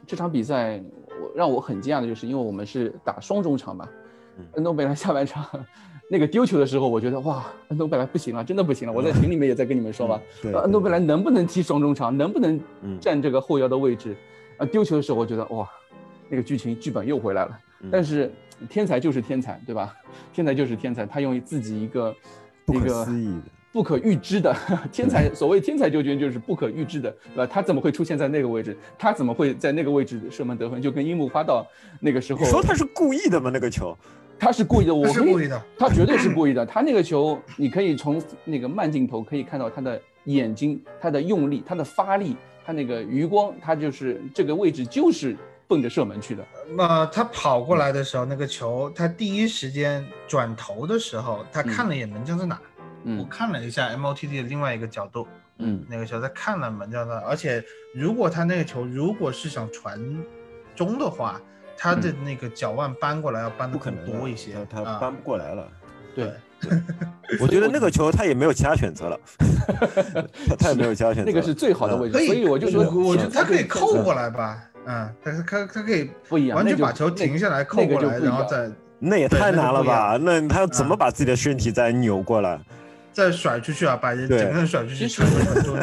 这场比赛我让我很惊讶的就是，因为我们是打双中场嘛，恩东贝莱下半场 那个丢球的时候，我觉得哇，恩东贝莱不行了，真的不行了。我在群里面也在跟你们说吧，对，呃恩东贝莱能不能踢双中场，能不能嗯占这个后腰的位置？啊，丢球的时候我觉得哇，那个剧情剧本又回来了。嗯但是天才就是天才，对吧？天才就是天才，他用自己一个不可一个思议的。不可预知的 天才，所谓天才究竟就是不可预知的，对吧？他怎么会出现在那个位置？他怎么会在那个位置射门得分？就跟樱木花道那个时候你，说他是故意的吗？那个球，他是故意的，我可以是故意的，他绝对是故意的。他那个球，你可以从那个慢镜头可以看到他的眼睛、他的用力、他的发力、他那个余光，他就是这个位置就是奔着射门去的。那他跑过来的时候，那个球，他第一时间转头的时候，他看了一眼门将在哪。我嗯看了一下 MOTD 的另外一个角度，嗯，那个时候他看了门将在哪，而且如果他那个球如果是想传中的话，他的那个脚腕搬过来要搬的更不可能多一些，啊他他搬不过来了。对，我觉得那个球他也没有其他选择了，他他也没有其他选择了。那个是最好的位置，所以我就说，我觉得他可以扣过来吧，嗯，他他他可以不一样，完全把球停下来扣过来，那个就不一样然后再那也太难了吧？那他怎么嗯把自己的身体再扭过来？再甩出去啊，把人对整个人甩出去，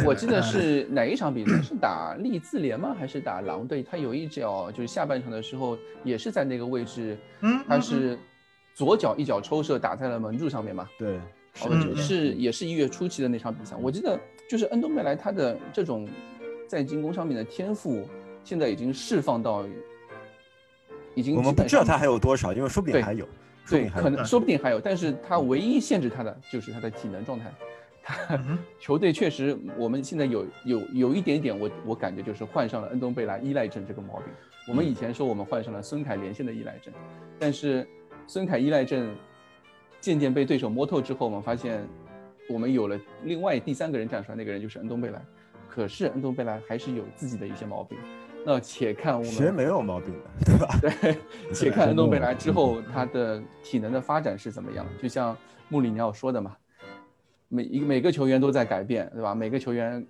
我记得嗯是哪一场比赛？是打利兹联吗？还是打狼队？他有一脚就是下半场的时候，也是在那个位置，嗯，嗯他是左脚一脚抽射打在了门柱上面嘛。对，是也是一月初期的那场比赛，我记得就是恩东贝莱他的这种在进攻上面的天赋，现在已经释放到，已经我们不知道他还有多少，因为说不定还有，说不对，定还有。可能说不定还有，但是他唯一限制他的就是他的体能状态。他球队确实，我们现在有有有一点点我我感觉就是患上了恩东贝莱依赖症这个毛病。我们以前说我们患上了孙凯连线的依赖症，但是孙凯依赖症渐渐被对手摸透之后，我们发现我们有了另外第三个人站出来，那个人就是恩东贝莱。可是恩东贝莱还是有自己的一些毛病。那且看我们谁没有毛病的，对吧？对，且看恩东贝莱之嗯后他的体能的发展是怎么样。就像穆里尼奥说的嘛，每一个每个球员都在改变，对吧？每个球员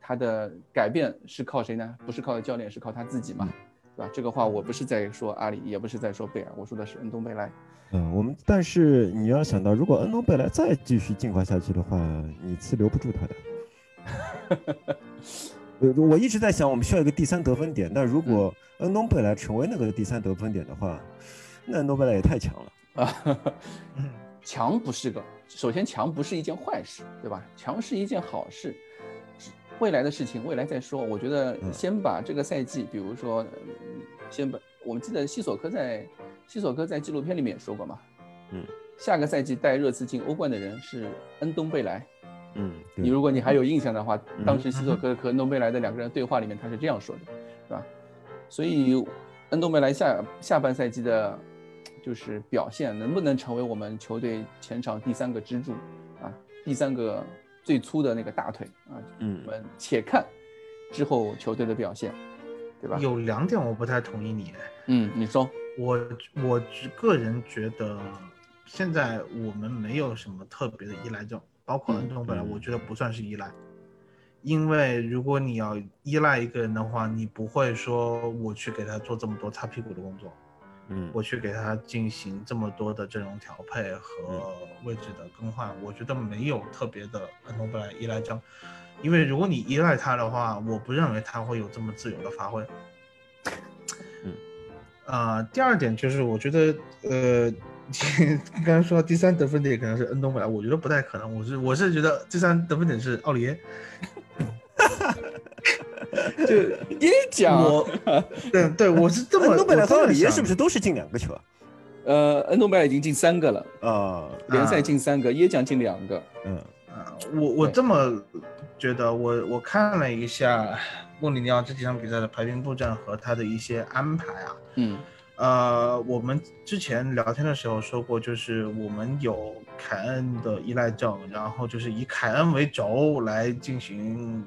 他的改变是靠谁呢？不是靠教练，是靠他自己嘛，对吧？这个话我不是在说阿里，也不是在说贝尔，我说的是恩东贝莱。嗯，我们但是你要想到，如果恩东贝莱再继续进化下去的话，你是留不住他的。呃，我一直在想，我们需要一个第三得分点。但如果恩东贝莱成为那个第三得分点的话，那恩东贝莱也太强了。啊，嗯强不是个，首先强不是一件坏事，对吧？强是一件好事。未来的事情未来再说。我觉得先把这个赛季，比如说，先把我们记得西索科在西索科在纪录片里面也说过嘛，嗯，下个赛季带热刺进欧冠的人是恩东贝莱。嗯，你如果你还有印象的话，当时西索科和恩东贝莱的两个人对话里面他是这样说的，是吧？所以恩东贝莱下下半赛季的，就是表现能不能成为我们球队前场第三个支柱啊，第三个。最粗的那个大腿啊，嗯，我们且看之后球队的表现，对吧？有两点我不太同意你，嗯，你说，我我个人觉得现在我们没有什么特别的依赖症，包括恩东贝莱，我觉得不算是依赖，因为如果你要依赖一个人的话，你不会说我去给他做这么多擦屁股的工作。嗯，我去给他进行这么多的阵容调配和位置的更换，我觉得没有特别的恩东本来依赖症，因为如果你依赖他的话，我不认为他会有这么自由的发挥。嗯，啊，第二点就是我觉得，呃，刚刚说第三得分点可能是恩东贝莱，我觉得不太可能，我是我是觉得第三得分点是奥里耶。就耶讲，我，对对，我是这么。恩东贝莱和奥里耶是不是都是进两个球啊？呃，恩东贝莱已经进三个了啊，联赛进三个，耶将进两个。嗯啊，我我这么觉得，我我看了一下穆里尼奥这几场比赛的排兵布阵和他的一些安排啊，嗯，呃，我们之前聊天的时候说过，就是我们有凯恩的依赖症，然后就是以凯恩为轴来进行。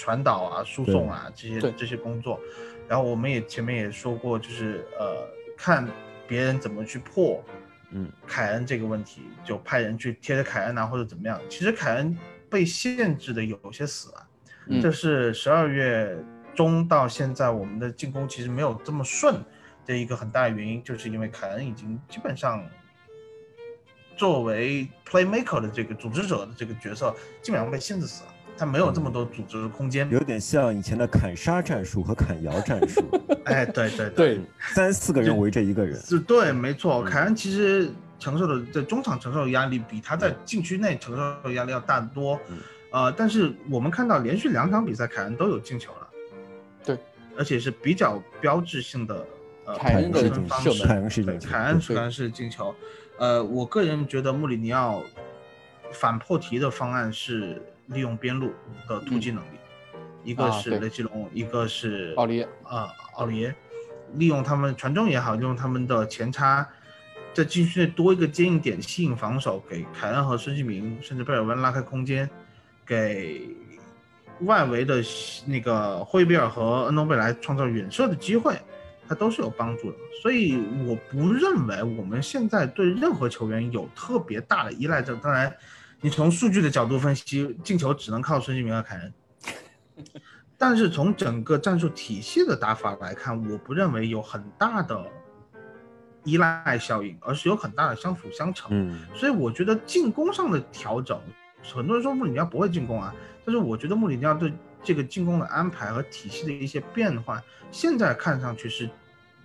传导啊，输送啊，这些这些工作，然后我们也前面也说过，就是呃，看别人怎么去破，嗯，凯恩这个问题，就派人去贴着凯恩啊，或者怎么样。其实凯恩被限制的有些死啊，这是十二月中到现在我们的进攻其实没有这么顺的一个很大的原因，就是因为凯恩已经基本上作为 playmaker 的这个组织者的这个角色，基本上被限制死了。他没有这么多组织的空间，有点像以前的砍杀战术和砍摇战术。哎，对对对，三四个人围着一个人。是，对，没错。凯恩其实承受的在中场承受的压力比他在禁区内承受的压力要大得多。呃，但是我们看到连续两场比赛凯恩都有进球了。对，而且是比较标志性的。呃，凯恩的方式，凯恩是进球。凯恩虽然是进球。呃，我个人觉得穆里尼奥反破题的方案是。利用边路的突击能力，一个是雷吉隆，一个是奥利耶啊，奥利耶，利用他们传中也好，利用他们的前插，在禁区内多一个接应点，吸引防守，给凯恩和孙兴民甚至贝尔温拉开空间，给外围的那个霍伊比尔和恩东贝莱创造远射的机会，他都是有帮助的。所以我不认为我们现在对任何球员有特别大的依赖症。当然。你从数据的角度分析，进球只能靠孙兴民和凯恩，但是从整个战术体系的打法来看，我不认为有很大的依赖效应，而是有很大的相辅相成。嗯，所以我觉得进攻上的调整，很多人说穆里尼奥不会进攻啊，但是我觉得穆里尼奥对这个进攻的安排和体系的一些变换，现在看上去是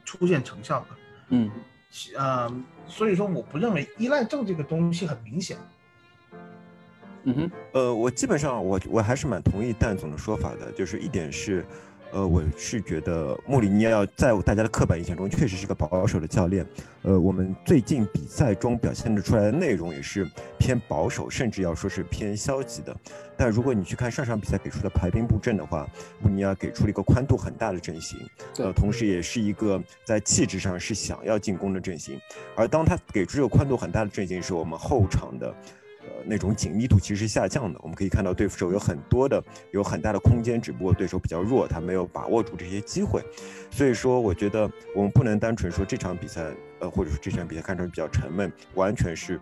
出现成效的。嗯，呃，所以说我不认为依赖症这个东西很明显。嗯哼，呃，我基本上我我还是蛮同意蛋总的说法的，就是一点是，呃，我是觉得穆里尼奥在大家的刻板印象中确实是个保守的教练，呃，我们最近比赛中表现的出来的内容也是偏保守，甚至要说是偏消极的。但如果你去看上场比赛给出的排兵布阵的话，穆里尼奥给出了一个宽度很大的阵型，呃，同时也是一个在气质上是想要进攻的阵型。而当他给出这个宽度很大的阵型时，我们后场的。呃，那种紧密度其实下降的。我们可以看到对手有很多的、有很大的空间，只不过对手比较弱，他没有把握住这些机会。所以说，我觉得我们不能单纯说这场比赛，呃，或者说这场比赛看成比较沉闷，完全是。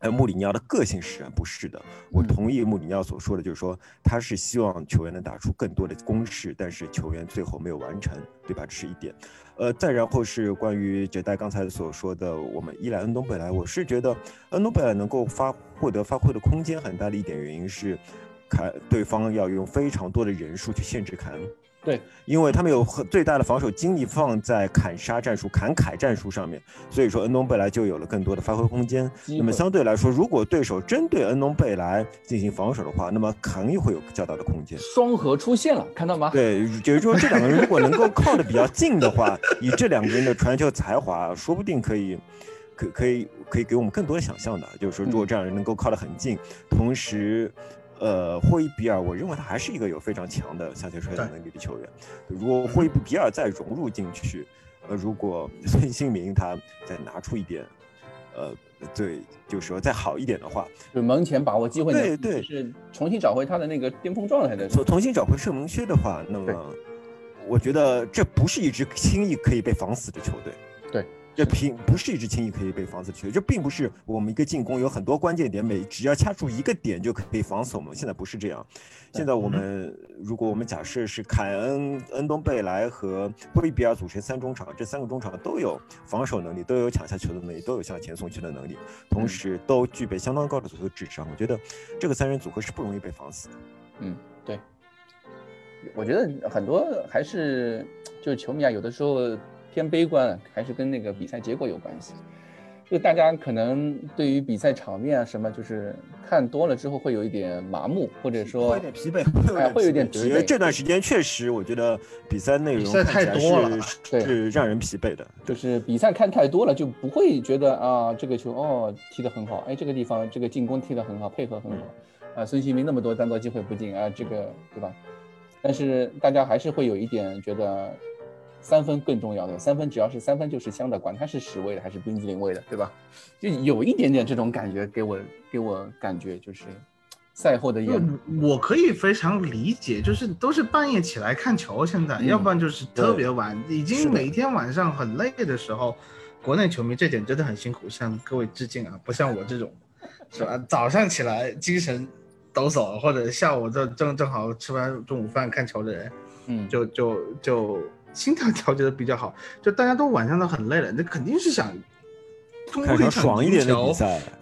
呃，穆里尼奥的个性使然，不是的。我同意穆里尼奥所说的，就是说他是希望球员能打出更多的攻势，但是球员最后没有完成，对吧？这是一点。呃，再然后是关于杰代刚才所说的，我们依赖恩东贝莱，我是觉得恩东贝莱能够发获得发挥的空间很大的一点原因是，凯对方要用非常多的人数去限制凯恩。对，因为他们有很最大的防守精力放在砍杀战术、砍凯战术上面，所以说恩东贝莱就有了更多的发挥空间。那么相对来说，如果对手针对恩东贝莱进行防守的话，那么肯定会有较大的空间。双核出现了，看到吗？对，也就是说这两个人如果能够靠的比较近的话，以这两个人的传球才华，说不定可以，可可以可以给我们更多的想象的。就是说，如果这样人能够靠得很近，同时。呃，霍伊比尔，我认为他还是一个有非常强的向前传球能力的球员。如果霍伊比尔再融入进去，呃，如果 孙兴民他再拿出一点，呃，对，就是说再好一点的话，就门前把握机会，对对，是重新找回他的那个巅峰状态的。重重新找回射门靴的话，那么我觉得这不是一支轻易可以被防死的球队。对。这并不是一支轻易可以被防死的球队，这并不是我们一个进攻有很多关键点，每只要掐住一个点就可以防死我们。现在不是这样，现在我们如果我们假设是凯恩、恩东贝莱和波伊比尔组成三中场，这三个中场都有防守能力，都有抢下球的能力，都有向前送球的能力，同时都具备相当高的足球智商。我觉得这个三人组合是不容易被防死的。嗯，对。我觉得很多还是就是球迷啊，有的时候。偏悲观，还是跟那个比赛结果有关系。就大家可能对于比赛场面啊什么，就是看多了之后会有一点麻木，或者说会有点疲惫，哎，会有点疲惫。因为这段时间确实，我觉得比赛内容太多了，对是让人疲惫的。就是比赛看太多了，就不会觉得啊，这个球哦踢得很好，哎，这个地方这个进攻踢得很好，配合很好，啊，孙兴民那么多单刀机会不进啊，这个对吧？但是大家还是会有一点觉得。三分更重要的，三分只要是三分就是香的，管它是屎味的还是冰激凌味的，对吧？就有一点点这种感觉，给我给我感觉就是赛后的演。我可以非常理解，就是都是半夜起来看球，现在要不然就是特别晚，已经每天晚上很累的时候，国内球迷这点真的很辛苦，向各位致敬啊！不像我这种，是吧？早上起来精神抖擞，或者下午正正正好吃完中午饭看球的人，嗯，就就就。心态调节的比较好，就大家都晚上都很累了，那肯定是想通过一场赢球，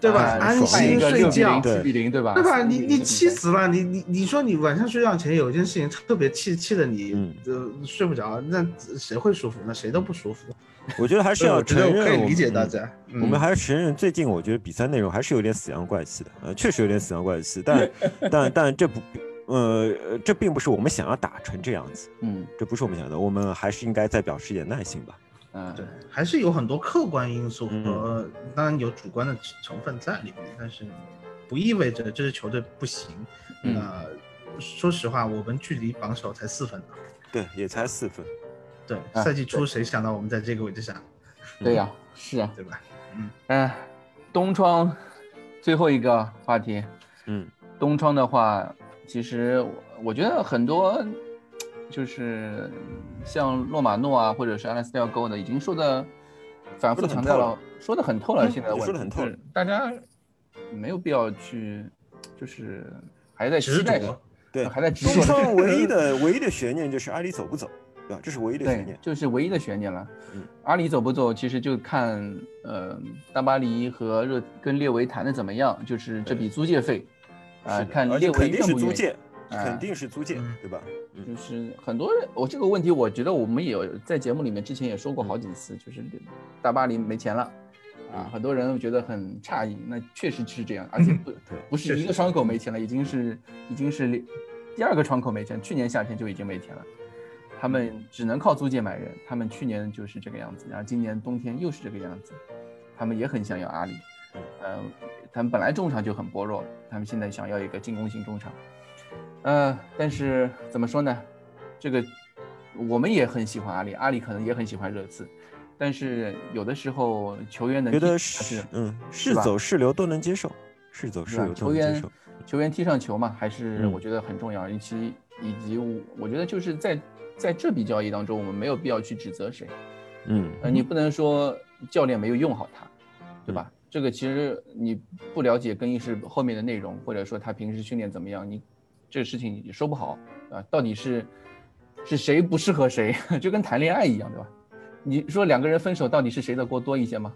对吧？安心睡觉，对吧？对吧？你你气死了，你你你说你晚上睡觉前有一件事情特别气气的你，呃睡不着，那谁会舒服？那谁都不舒服。我觉得还是要承认，可以理解大家。我们还是承认，最近我觉得比赛内容还是有点死样怪气的，呃，确实有点死样怪气，但但但这不。呃，这并不是我们想要打成这样子，嗯，这不是我们想的，我们还是应该再表示一点耐心吧。嗯，对，还是有很多客观因素和当然有主观的成分在里面，但是不意味着这支球队不行。呃，说实话，我们距离榜首才四分呢。对，也才四分。对，赛季初谁想到我们在这个位置上？对呀，是啊，对吧？嗯，哎，东窗最后一个话题，嗯，东窗的话。其实我觉得很多，就是像洛马诺啊，或者是阿拉斯蒂戈的，已经说的反复强调了，说的很透了。现在说的很透，大家没有必要去，就是还在期待着，对，还在执着。唯一 的唯一的悬念就是阿里走不走，对吧？这是唯一的悬念，就是唯一的悬念了。阿里走不走，其实就看呃，大巴黎和热跟列维谈的怎么样，就是这笔租借费。啊，看列维肯定是租借，肯定是租借，对吧？就是很多人，我这个问题，我觉得我们也有在节目里面之前也说过好几次，就是大巴黎没钱了，啊，很多人觉得很诧异，那确实是这样，而且不不是一个窗口没钱了，已经是已经是第二个窗口没钱，去年夏天就已经没钱了，他们只能靠租借买人，他们去年就是这个样子，然后今年冬天又是这个样子，他们也很想要阿里，嗯。他们本来中场就很薄弱，他们现在想要一个进攻型中场，呃，但是怎么说呢？这个我们也很喜欢阿里，阿里可能也很喜欢热刺，但是有的时候球员能觉得是嗯是走是留都能接受，是走是留球员球员踢上球嘛，还是我觉得很重要，以及以及我觉得就是在在这笔交易当中，我们没有必要去指责谁，嗯，呃，你不能说教练没有用好他，对吧？这个其实你不了解更衣室后面的内容，或者说他平时训练怎么样，你这个事情也说不好啊。到底是是谁不适合谁，就跟谈恋爱一样，对吧？你说两个人分手，到底是谁的锅多一些吗？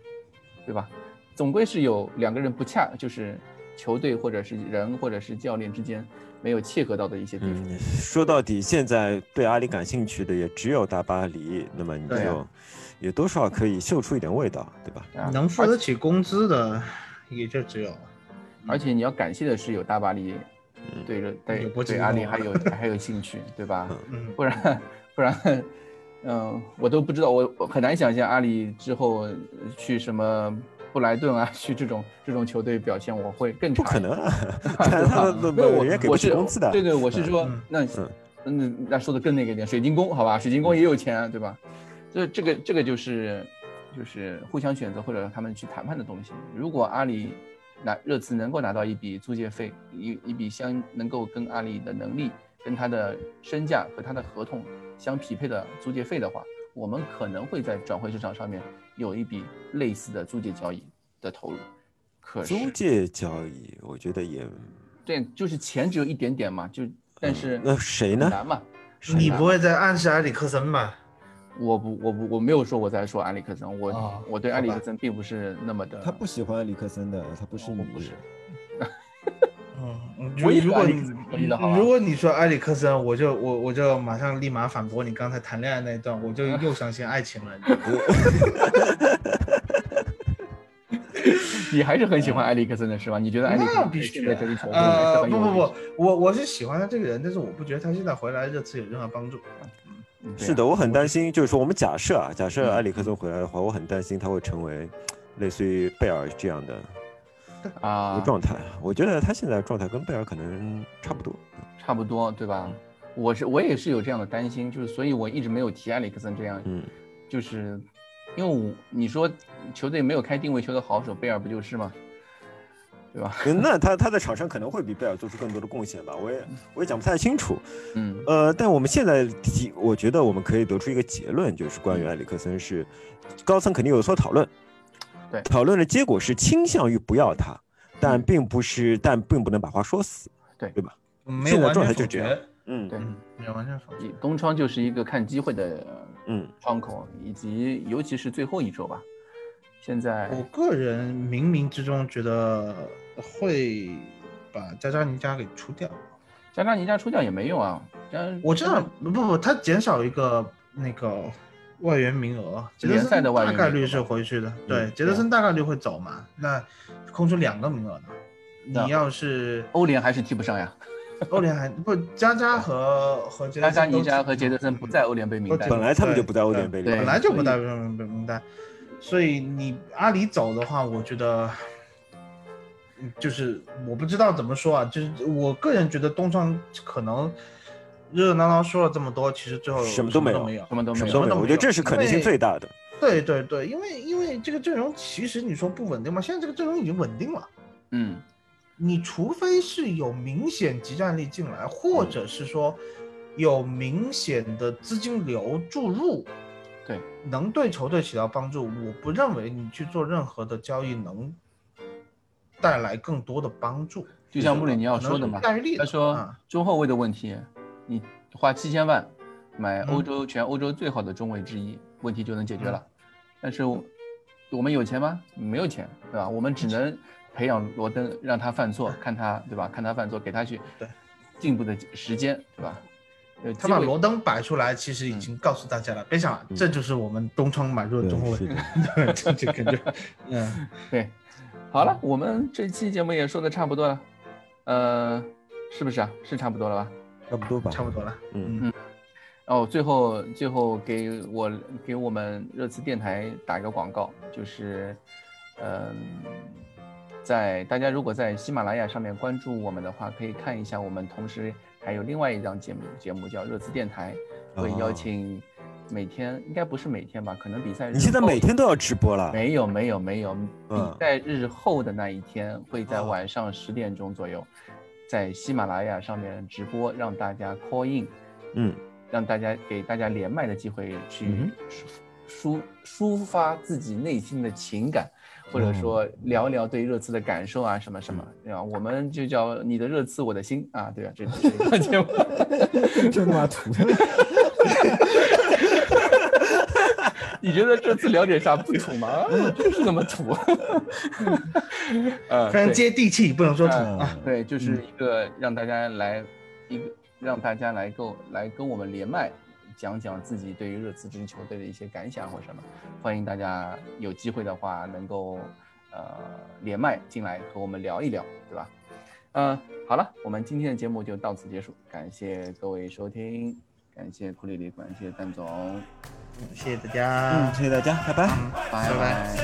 对吧？总归是有两个人不恰，就是球队或者是人或者是教练之间没有契合到的一些地方。嗯，说到底，现在对阿里感兴趣的也只有大巴黎，那么你就也多少可以嗅出一点味道，对吧？啊能付得起工资的也就只有。而且你要感谢的是有大巴黎对着对对阿里还有 还有兴趣，对吧？嗯，不然不然，嗯、我都不知道，我我很难想象阿里之后去什么布莱顿啊，去这种这种球队表现，我会更差。不可能啊，对他吧他没有我人家给不起我是工资的。对对，我是说嗯，那嗯嗯，那说的更那个一点，水晶宫好吧，水晶宫也有钱，对吧？这这个这个就是就是互相选择或者他们去谈判的东西。如果阿里拿热刺能够拿到一笔租借费，一一笔相能够跟阿里的能力、跟他的身价和他的合同相匹配的租借费的话，我们可能会在转会市场上面有一笔类似的租借交易的投入。可是租借交易，我觉得也，对，就是钱只有一点点嘛，就但是嗯那谁呢？很难嘛。你不会在暗示埃里克森吧？我不，我不，我没有说我在说埃里克森，我、哦我对埃里克森并不是那么的，他不喜欢埃里克森的，他不是你。我不是。嗯，我如果你如果你说埃里克森，我就我我就马上立马反驳你刚才谈恋爱那一段，我就又相信爱情了。你 还是很喜欢埃里克森的是吧？你觉得埃里克森必须现在这支球队也是呃，不不不，我我是喜欢他这个人，但是我不觉得他现在回来热刺有任何帮助。是的，我很担心，就是说我们假设啊，假设嗯埃里克森回来的话，我很担心他会成为类似于贝尔这样的一啊个，状态。我觉得他现在状态跟贝尔可能差不多。差不多对吧？我是我也是有这样的担心，就是所以我一直没有提埃里克森这样，嗯，就是因为我你说球队没有开定位球的好手，贝尔不就是吗？对吧？那他他在场上可能会比贝尔做出更多的贡献吧，我也我也讲不太清楚。嗯呃，但我们现在提，我觉得我们可以得出一个结论，就是关于埃里克森是高层肯定有所讨论，对讨论的结果是倾向于不要他，但嗯并不是，但并不能把话说死，对对吧？没有完现在状态全否决就这样，嗯对嗯，没有完全否决。东窗就是一个看机会的嗯，窗口，以及尤其是最后一周吧。现在我个人冥冥之中觉得会把加扎尼加给出掉。加扎尼加出掉也没用啊。加我知道，不不不，他减少一个那个外援名额，杰德联赛的森外援大概率是回去的。对，嗯杰德森大概率会走嘛，那空出两个名额呢。那你要是欧联还是踢不上呀。欧联还不加加和和杰德森都加扎尼加踢和杰德森不在欧联杯名单都本来他们就不在欧对联杯里，对本来就不在欧联杯名单，所以你阿里走的话，我觉得，嗯就是我不知道怎么说啊，就是我个人觉得东窗可能热热闹闹说了这么多，其实最后什么都没有，什么都没有什么都没有，我觉得这是可能性最大的。对对对，因为因为这个阵容其实你说不稳定嘛，现在这个阵容已经稳定了。嗯，你除非是有明显集战力进来，或者是说有明显的资金流注入，对，能对球队起到帮助。我不认为你去做任何的交易能带来更多的帮助。就像穆里尼奥说的嘛他说啊中后卫的问题，你花七千万买嗯欧洲全欧洲最好的中卫之一，问题就能解决了。但是我我们有钱吗？没有钱，对吧？我们只能培养罗登，让他犯错，看他，对吧？看他犯错，给他去对进步的时间，对吧？有他把罗登摆出来，其实已经告诉大家了，别想了，这就是我们东窗买入的中后卫这 这感觉，嗯，对，好了，我们这期节目也说的差不多了，呃，是不是啊？是差不多了吧？差不多吧。差不多了。嗯嗯，哦，最后最后给我给我们热词电台打一个广告，就是，嗯、在大家如果在喜马拉雅上面关注我们的话，可以看一下我们同时还有另外一档节目，节目叫热词电台，会邀哦请每天应该不是每天吧，可能比赛日你现在每天都要直播了？没有没有没有，比嗯赛日后的那一天会在哦晚上十点钟左右，在喜马拉雅上面直播，让大家 call in。嗯，让大家给大家连麦的机会去嗯抒抒抒发自己内心的情感，或者说聊聊对热刺的感受啊，什么什么，对吧？我们就叫你的热刺，我的心啊，对吧？这这个节目，这妈土。你觉得这次聊点啥不土吗？就是那么土。呃，非常接地气，不能说土嗯啊。对，就是一个让大家来一个让大家来够来跟我们连麦，讲讲自己对于热刺这支球队的一些感想或什么。欢迎大家有机会的话能够呃连麦进来和我们聊一聊，对吧？嗯、好了，我们今天的节目就到此结束，感谢各位收听，感谢库里里，感谢蛋总，谢谢大家，嗯，谢谢大家，拜拜，拜拜。